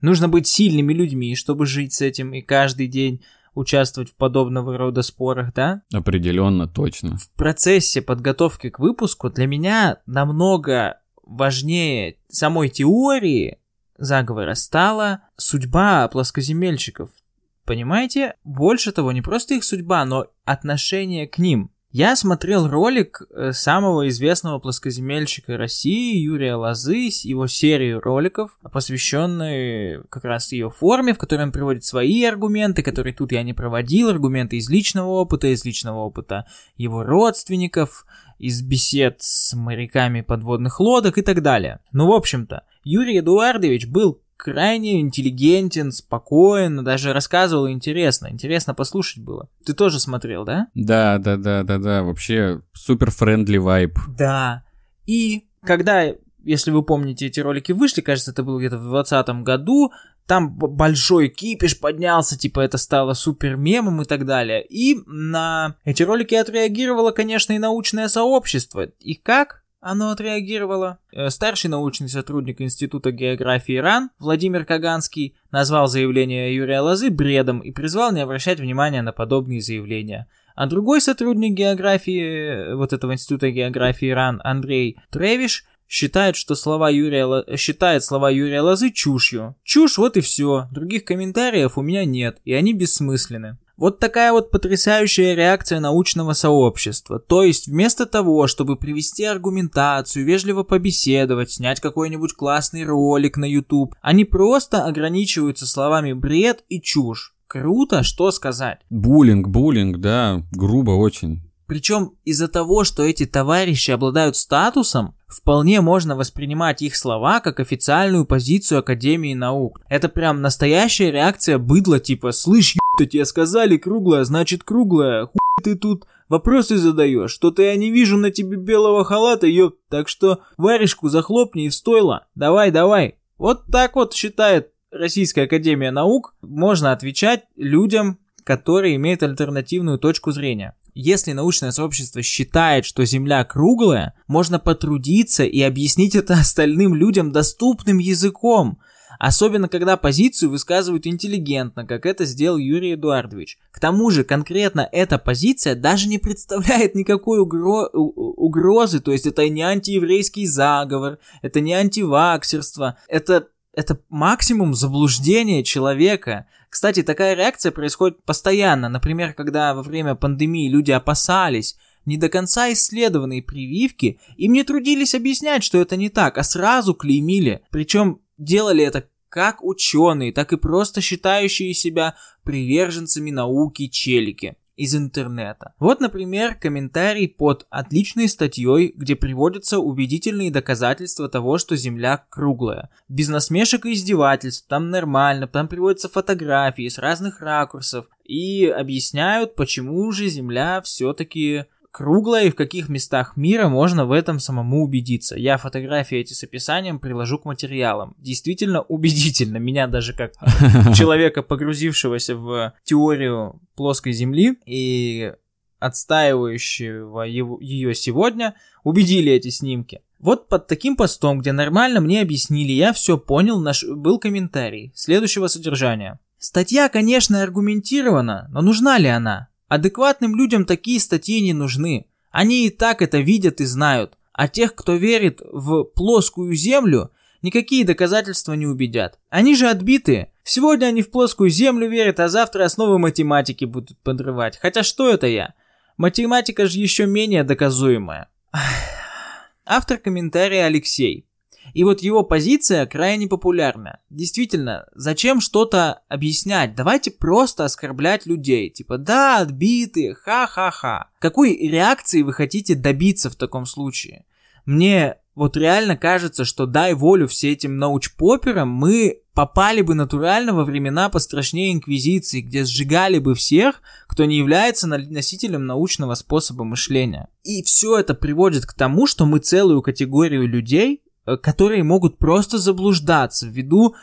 C: Нужно быть сильными людьми, чтобы жить с этим и каждый день участвовать в подобного рода спорах, да?
B: Определенно, точно.
C: В процессе подготовки к выпуску для меня намного важнее самой теории заговора стала судьба плоскоземельщиков. Понимаете? Больше того, не просто их судьба, но отношение к ним. Я смотрел ролик э, самого известного плоскоземельщика России Юрия Лозы, его серию роликов, посвященную как раз ее форме, в которой он приводит свои аргументы, которые тут я не проводил, аргументы из личного опыта, из личного опыта его родственников, из бесед с моряками подводных лодок и так далее. Ну, в общем-то, Юрий Эдуардович был крайне интеллигентен, спокоен, даже рассказывал интересно. Интересно послушать было. Ты тоже смотрел, да?
B: Да, да, да, да, да. Вообще супер friendly вайб.
C: Да. И когда, если вы помните, эти ролики вышли, кажется, это было где-то в 2020 году, там большой кипиш поднялся, типа это стало супер мемом и так далее. И на эти ролики отреагировало, конечно, и научное сообщество. И как? оно отреагировало. Э, старший научный сотрудник Института географии РАН Владимир Каганский назвал заявление Юрия Лозы бредом и призвал не обращать внимания на подобные заявления. А другой сотрудник географии э, вот этого Института географии РАН Андрей Тревиш считает, что слова Юрия, считает слова Юрия Лозы чушью. Чушь, вот и все. Других комментариев у меня нет, и они бессмысленны. Вот такая вот потрясающая реакция научного сообщества. То есть вместо того, чтобы привести аргументацию, вежливо побеседовать, снять какой-нибудь классный ролик на YouTube, они просто ограничиваются словами бред и чушь. Круто, что сказать?
B: Буллинг, буллинг, да, грубо очень.
C: Причем из-за того, что эти товарищи обладают статусом, вполне можно воспринимать их слова как официальную позицию Академии наук. Это прям настоящая реакция быдла типа «Слышь, ё**то, тебе сказали круглая, значит круглая, хуй ты тут вопросы задаешь, что-то я не вижу на тебе белого халата, ёп, так что варежку захлопни и в стойло, давай, давай». Вот так вот считает Российская Академия Наук, можно отвечать людям, которые имеют альтернативную точку зрения. Если научное сообщество считает, что Земля круглая, можно потрудиться и объяснить это [LAUGHS] остальным людям доступным языком. Особенно, когда позицию высказывают интеллигентно, как это сделал Юрий Эдуардович. К тому же, конкретно эта позиция даже не представляет никакой угро... угрозы, то есть это не антиеврейский заговор, это не антиваксерство, это это максимум заблуждения человека. Кстати, такая реакция происходит постоянно. Например, когда во время пандемии люди опасались не до конца исследованные прививки, им не трудились объяснять, что это не так, а сразу клеймили. Причем делали это как ученые, так и просто считающие себя приверженцами науки челики. Из интернета. Вот, например, комментарий под отличной статьей, где приводятся убедительные доказательства того, что Земля круглая. Без насмешек и издевательств, там нормально, там приводятся фотографии с разных ракурсов и объясняют, почему же Земля все-таки круглая и в каких местах мира можно в этом самому убедиться. Я фотографии эти с описанием приложу к материалам. Действительно убедительно. Меня даже как [LAUGHS] человека, погрузившегося в теорию плоской Земли и отстаивающего ее сегодня, убедили эти снимки. Вот под таким постом, где нормально мне объяснили, я все понял, наш был комментарий следующего содержания. Статья, конечно, аргументирована, но нужна ли она? Адекватным людям такие статьи не нужны. Они и так это видят и знают. А тех, кто верит в плоскую землю, никакие доказательства не убедят. Они же отбитые. Сегодня они в плоскую землю верят, а завтра основы математики будут подрывать. Хотя что это я? Математика же еще менее доказуемая. Автор комментария Алексей. И вот его позиция крайне популярна. Действительно, зачем что-то объяснять? Давайте просто оскорблять людей. Типа, да, отбитые, ха-ха-ха. Какой реакции вы хотите добиться в таком случае? Мне вот реально кажется, что дай волю все этим научпоперам, мы попали бы натурально во времена пострашнее Инквизиции, где сжигали бы всех, кто не является носителем научного способа мышления. И все это приводит к тому, что мы целую категорию людей которые могут просто заблуждаться ввиду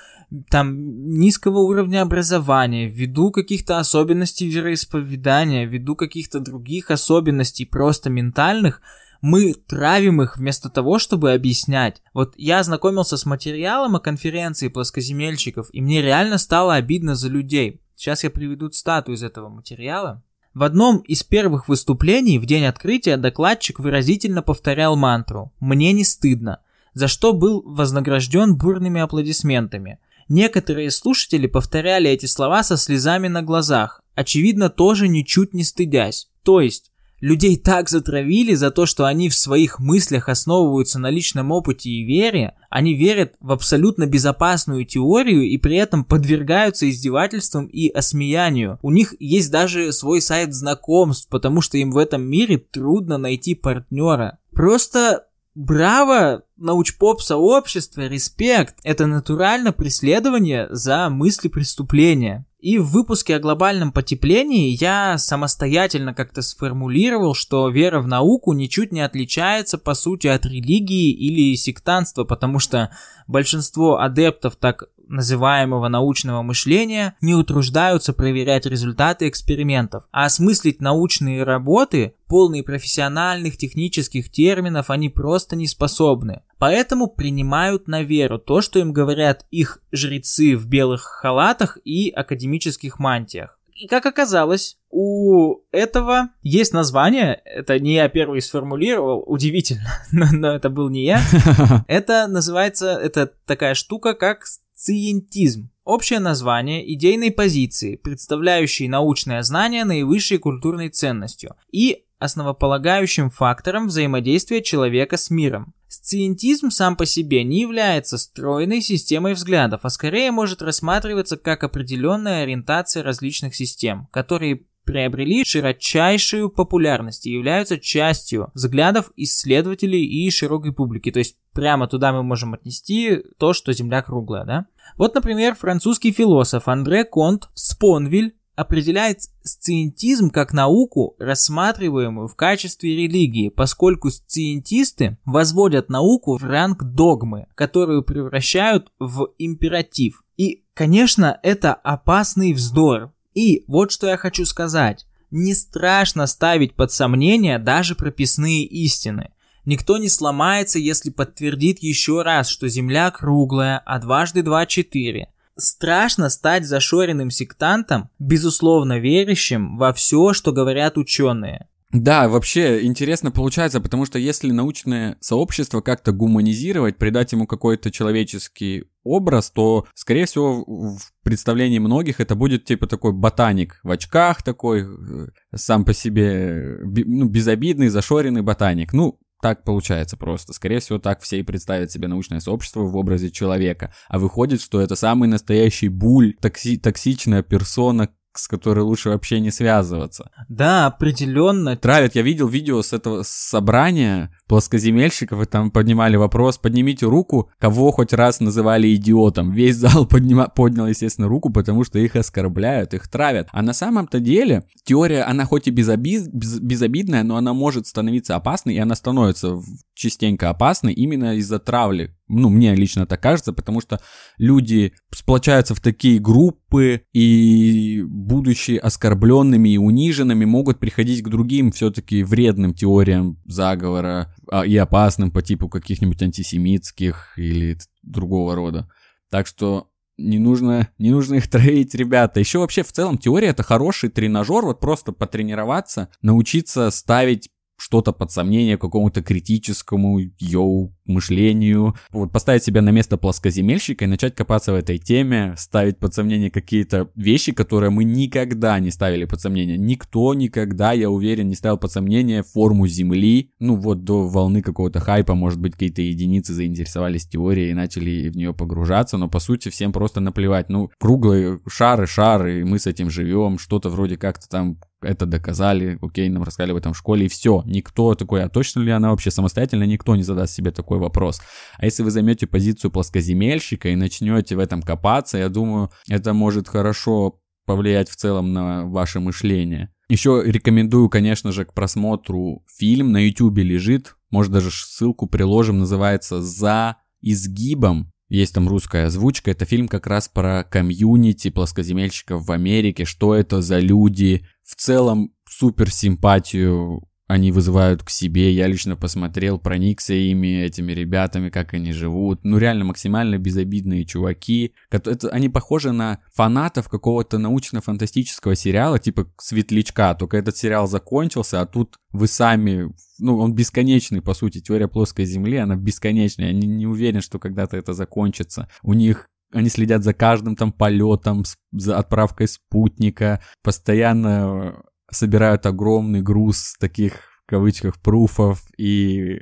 C: там низкого уровня образования, ввиду каких-то особенностей вероисповедания, ввиду каких-то других особенностей просто ментальных, мы травим их вместо того, чтобы объяснять. Вот я ознакомился с материалом о конференции плоскоземельщиков, и мне реально стало обидно за людей. Сейчас я приведу стату из этого материала. В одном из первых выступлений в день открытия докладчик выразительно повторял мантру «Мне не стыдно» за что был вознагражден бурными аплодисментами. Некоторые слушатели повторяли эти слова со слезами на глазах, очевидно, тоже ничуть не стыдясь. То есть, людей так затравили за то, что они в своих мыслях основываются на личном опыте и вере, они верят в абсолютно безопасную теорию и при этом подвергаются издевательствам и осмеянию. У них есть даже свой сайт знакомств, потому что им в этом мире трудно найти партнера. Просто Браво, научпоп сообщество, респект. Это натурально преследование за мысли преступления. И в выпуске о глобальном потеплении я самостоятельно как-то сформулировал, что вера в науку ничуть не отличается по сути от религии или сектанства, потому что большинство адептов так называемого научного мышления не утруждаются проверять результаты экспериментов, а осмыслить научные работы, полные профессиональных технических терминов, они просто не способны. Поэтому принимают на веру то, что им говорят их жрецы в белых халатах и академических мантиях. И как оказалось, у этого есть название, это не я первый сформулировал, удивительно, [LAUGHS] но, но это был не я. [LAUGHS] Это называется, это такая штука, как Сциентизм – общее название идейной позиции, представляющей научное знание наивысшей культурной ценностью и основополагающим фактором взаимодействия человека с миром. Сциентизм сам по себе не является стройной системой взглядов, а скорее может рассматриваться как определенная ориентация различных систем, которые приобрели широчайшую популярность и являются частью взглядов исследователей и широкой публики. То есть прямо туда мы можем отнести то, что Земля круглая, да? Вот, например, французский философ Андре Конт Спонвиль определяет сциентизм как науку, рассматриваемую в качестве религии, поскольку сциентисты возводят науку в ранг догмы, которую превращают в императив. И, конечно, это опасный вздор, и вот что я хочу сказать. Не страшно ставить под сомнение даже прописные истины. Никто не сломается, если подтвердит еще раз, что Земля круглая, а дважды два четыре. Страшно стать зашоренным сектантом, безусловно верящим во все, что говорят ученые.
B: Да, вообще интересно получается, потому что если научное сообщество как-то гуманизировать, придать ему какой-то человеческий образ, то, скорее всего, в представлении многих это будет типа такой ботаник в очках такой, э, сам по себе ну, безобидный, зашоренный ботаник. Ну, так получается просто. Скорее всего, так все и представят себе научное сообщество в образе человека. А выходит, что это самый настоящий буль, токси токсичная персона, с которой лучше вообще не связываться.
C: Да, определенно.
B: Травят, я видел видео с этого собрания плоскоземельщиков, и там поднимали вопрос, поднимите руку, кого хоть раз называли идиотом. Весь зал [LAUGHS] поднима, поднял, естественно, руку, потому что их оскорбляют, их травят. А на самом-то деле теория, она хоть и безобид, без, безобидная, но она может становиться опасной, и она становится частенько опасной именно из-за травли ну, мне лично так кажется, потому что люди сплочаются в такие группы и, будучи оскорбленными и униженными, могут приходить к другим все-таки вредным теориям заговора а, и опасным по типу каких-нибудь антисемитских или другого рода. Так что не нужно, не нужно их троить, ребята. Еще вообще в целом теория это хороший тренажер, вот просто потренироваться, научиться ставить что-то под сомнение какому-то критическому йоу мышлению. Вот поставить себя на место плоскоземельщика и начать копаться в этой теме, ставить под сомнение какие-то вещи, которые мы никогда не ставили под сомнение. Никто никогда, я уверен, не ставил под сомнение форму Земли. Ну вот до волны какого-то хайпа, может быть, какие-то единицы заинтересовались теорией и начали в нее погружаться, но по сути всем просто наплевать. Ну, круглые шары, шары, мы с этим живем, что-то вроде как-то там это доказали, окей, нам рассказали в этом в школе, и все. Никто такой, а точно ли она вообще самостоятельно, никто не задаст себе такой вопрос. А если вы займете позицию плоскоземельщика и начнете в этом копаться, я думаю, это может хорошо повлиять в целом на ваше мышление. Еще рекомендую, конечно же, к просмотру фильм на YouTube лежит, может даже ссылку приложим, называется «За изгибом». Есть там русская озвучка. Это фильм как раз про комьюнити плоскоземельщиков в Америке. Что это за люди? В целом супер симпатию они вызывают к себе. Я лично посмотрел, проникся ими, этими ребятами, как они живут. Ну, реально максимально безобидные чуваки. Это, они похожи на фанатов какого-то научно-фантастического сериала, типа «Светлячка». Только этот сериал закончился, а тут вы сами... Ну, он бесконечный, по сути. Теория плоской Земли, она бесконечная. Не, не уверен, что когда-то это закончится. У них они следят за каждым там полетом, за отправкой спутника, постоянно собирают огромный груз таких в кавычках пруфов и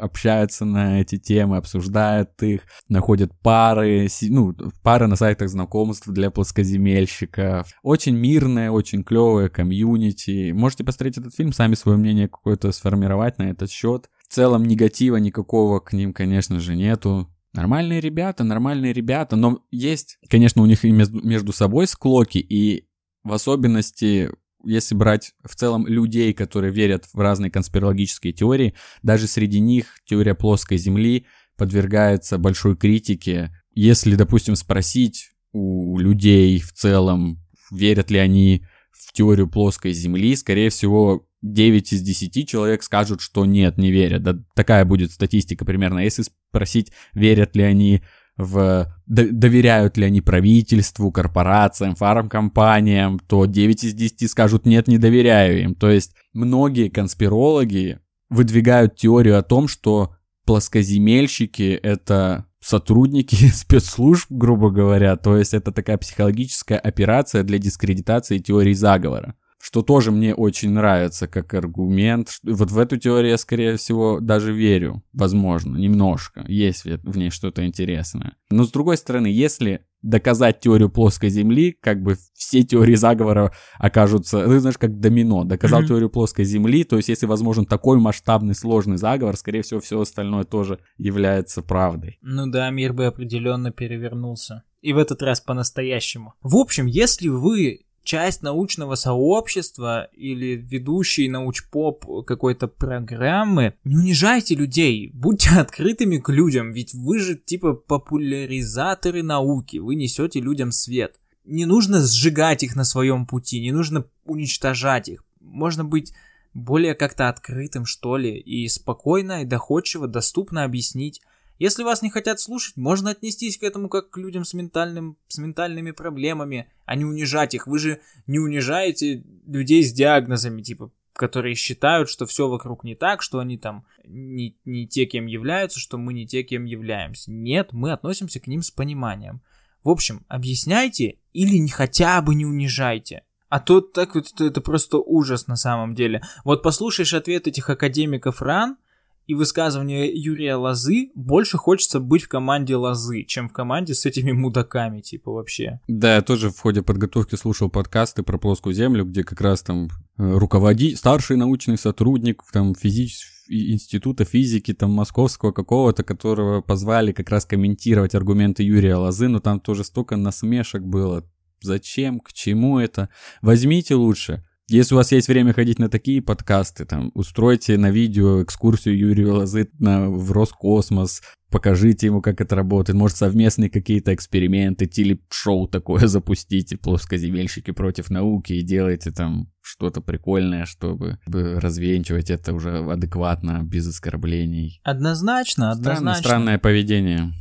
B: общаются на эти темы, обсуждают их, находят пары, ну, пары на сайтах знакомств для плоскоземельщиков. Очень мирное, очень клевое комьюнити. Можете посмотреть этот фильм, сами свое мнение какое-то сформировать на этот счет. В целом негатива никакого к ним, конечно же, нету. Нормальные ребята, нормальные ребята, но есть, конечно, у них и между собой склоки, и в особенности если брать в целом людей, которые верят в разные конспирологические теории, даже среди них теория плоской Земли подвергается большой критике. Если, допустим, спросить у людей в целом, верят ли они в теорию плоской Земли, скорее всего, 9 из 10 человек скажут, что нет, не верят. Да, такая будет статистика примерно. Если спросить, верят ли они в доверяют ли они правительству, корпорациям, фармкомпаниям, то 9 из 10 скажут нет, не доверяю им. То есть многие конспирологи выдвигают теорию о том, что плоскоземельщики это сотрудники [LAUGHS] спецслужб, грубо говоря, то есть это такая психологическая операция для дискредитации теории заговора что тоже мне очень нравится как аргумент. Вот в эту теорию я, скорее всего, даже верю. Возможно, немножко. Есть в ней что-то интересное. Но с другой стороны, если доказать теорию плоской Земли, как бы все теории заговора окажутся, ты знаешь, как домино. Доказал mm-hmm. теорию плоской Земли, то есть если возможен такой масштабный, сложный заговор, скорее всего, все остальное тоже является правдой.
C: Ну да, мир бы определенно перевернулся. И в этот раз по-настоящему. В общем, если вы часть научного сообщества или ведущий научпоп какой-то программы, не унижайте людей, будьте [LAUGHS] открытыми к людям, ведь вы же типа популяризаторы науки, вы несете людям свет. Не нужно сжигать их на своем пути, не нужно уничтожать их. Можно быть более как-то открытым, что ли, и спокойно и доходчиво, доступно объяснить, если вас не хотят слушать, можно отнестись к этому как к людям с, ментальным, с ментальными проблемами, а не унижать их. Вы же не унижаете людей с диагнозами, типа, которые считают, что все вокруг не так, что они там не, не те, кем являются, что мы не те, кем являемся. Нет, мы относимся к ним с пониманием. В общем, объясняйте или не хотя бы не унижайте. А то так вот это просто ужас на самом деле. Вот послушаешь ответ этих академиков ран, и высказывания Юрия Лозы больше хочется быть в команде Лозы, чем в команде с этими мудаками, типа вообще.
B: Да, я тоже в ходе подготовки слушал подкасты про плоскую землю, где как раз там э, руководи, старший научный сотрудник там физич... института физики там московского какого-то, которого позвали как раз комментировать аргументы Юрия Лозы, но там тоже столько насмешек было. Зачем, к чему это? Возьмите лучше если у вас есть время ходить на такие подкасты, там, устройте на видео экскурсию Юрия Лозы на, в Роскосмос, покажите ему, как это работает, может, совместные какие-то эксперименты, телешоу такое [LAUGHS] запустите, плоскоземельщики против науки, и делайте там что-то прикольное, чтобы развенчивать это уже адекватно, без оскорблений.
C: Однозначно, однозначно.
B: Странное, странное поведение.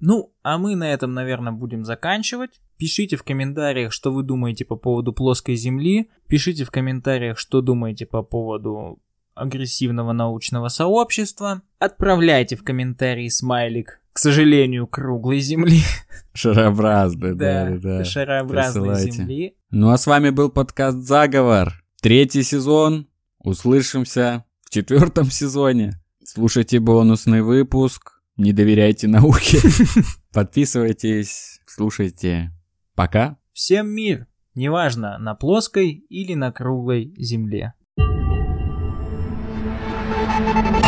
C: Ну, а мы на этом, наверное, будем заканчивать. Пишите в комментариях, что вы думаете по поводу плоской Земли. Пишите в комментариях, что думаете по поводу агрессивного научного сообщества. Отправляйте в комментарии смайлик, к сожалению, круглой Земли. [LAUGHS]
B: Шарообразной, да, да, да.
C: Шарообразной Земли.
B: Ну а с вами был подкаст «Заговор». Третий сезон. Услышимся в четвертом сезоне. Слушайте бонусный выпуск. Не доверяйте науке. [LAUGHS] Подписывайтесь, слушайте. Пока.
C: Всем мир. Неважно, на плоской или на круглой земле. thank you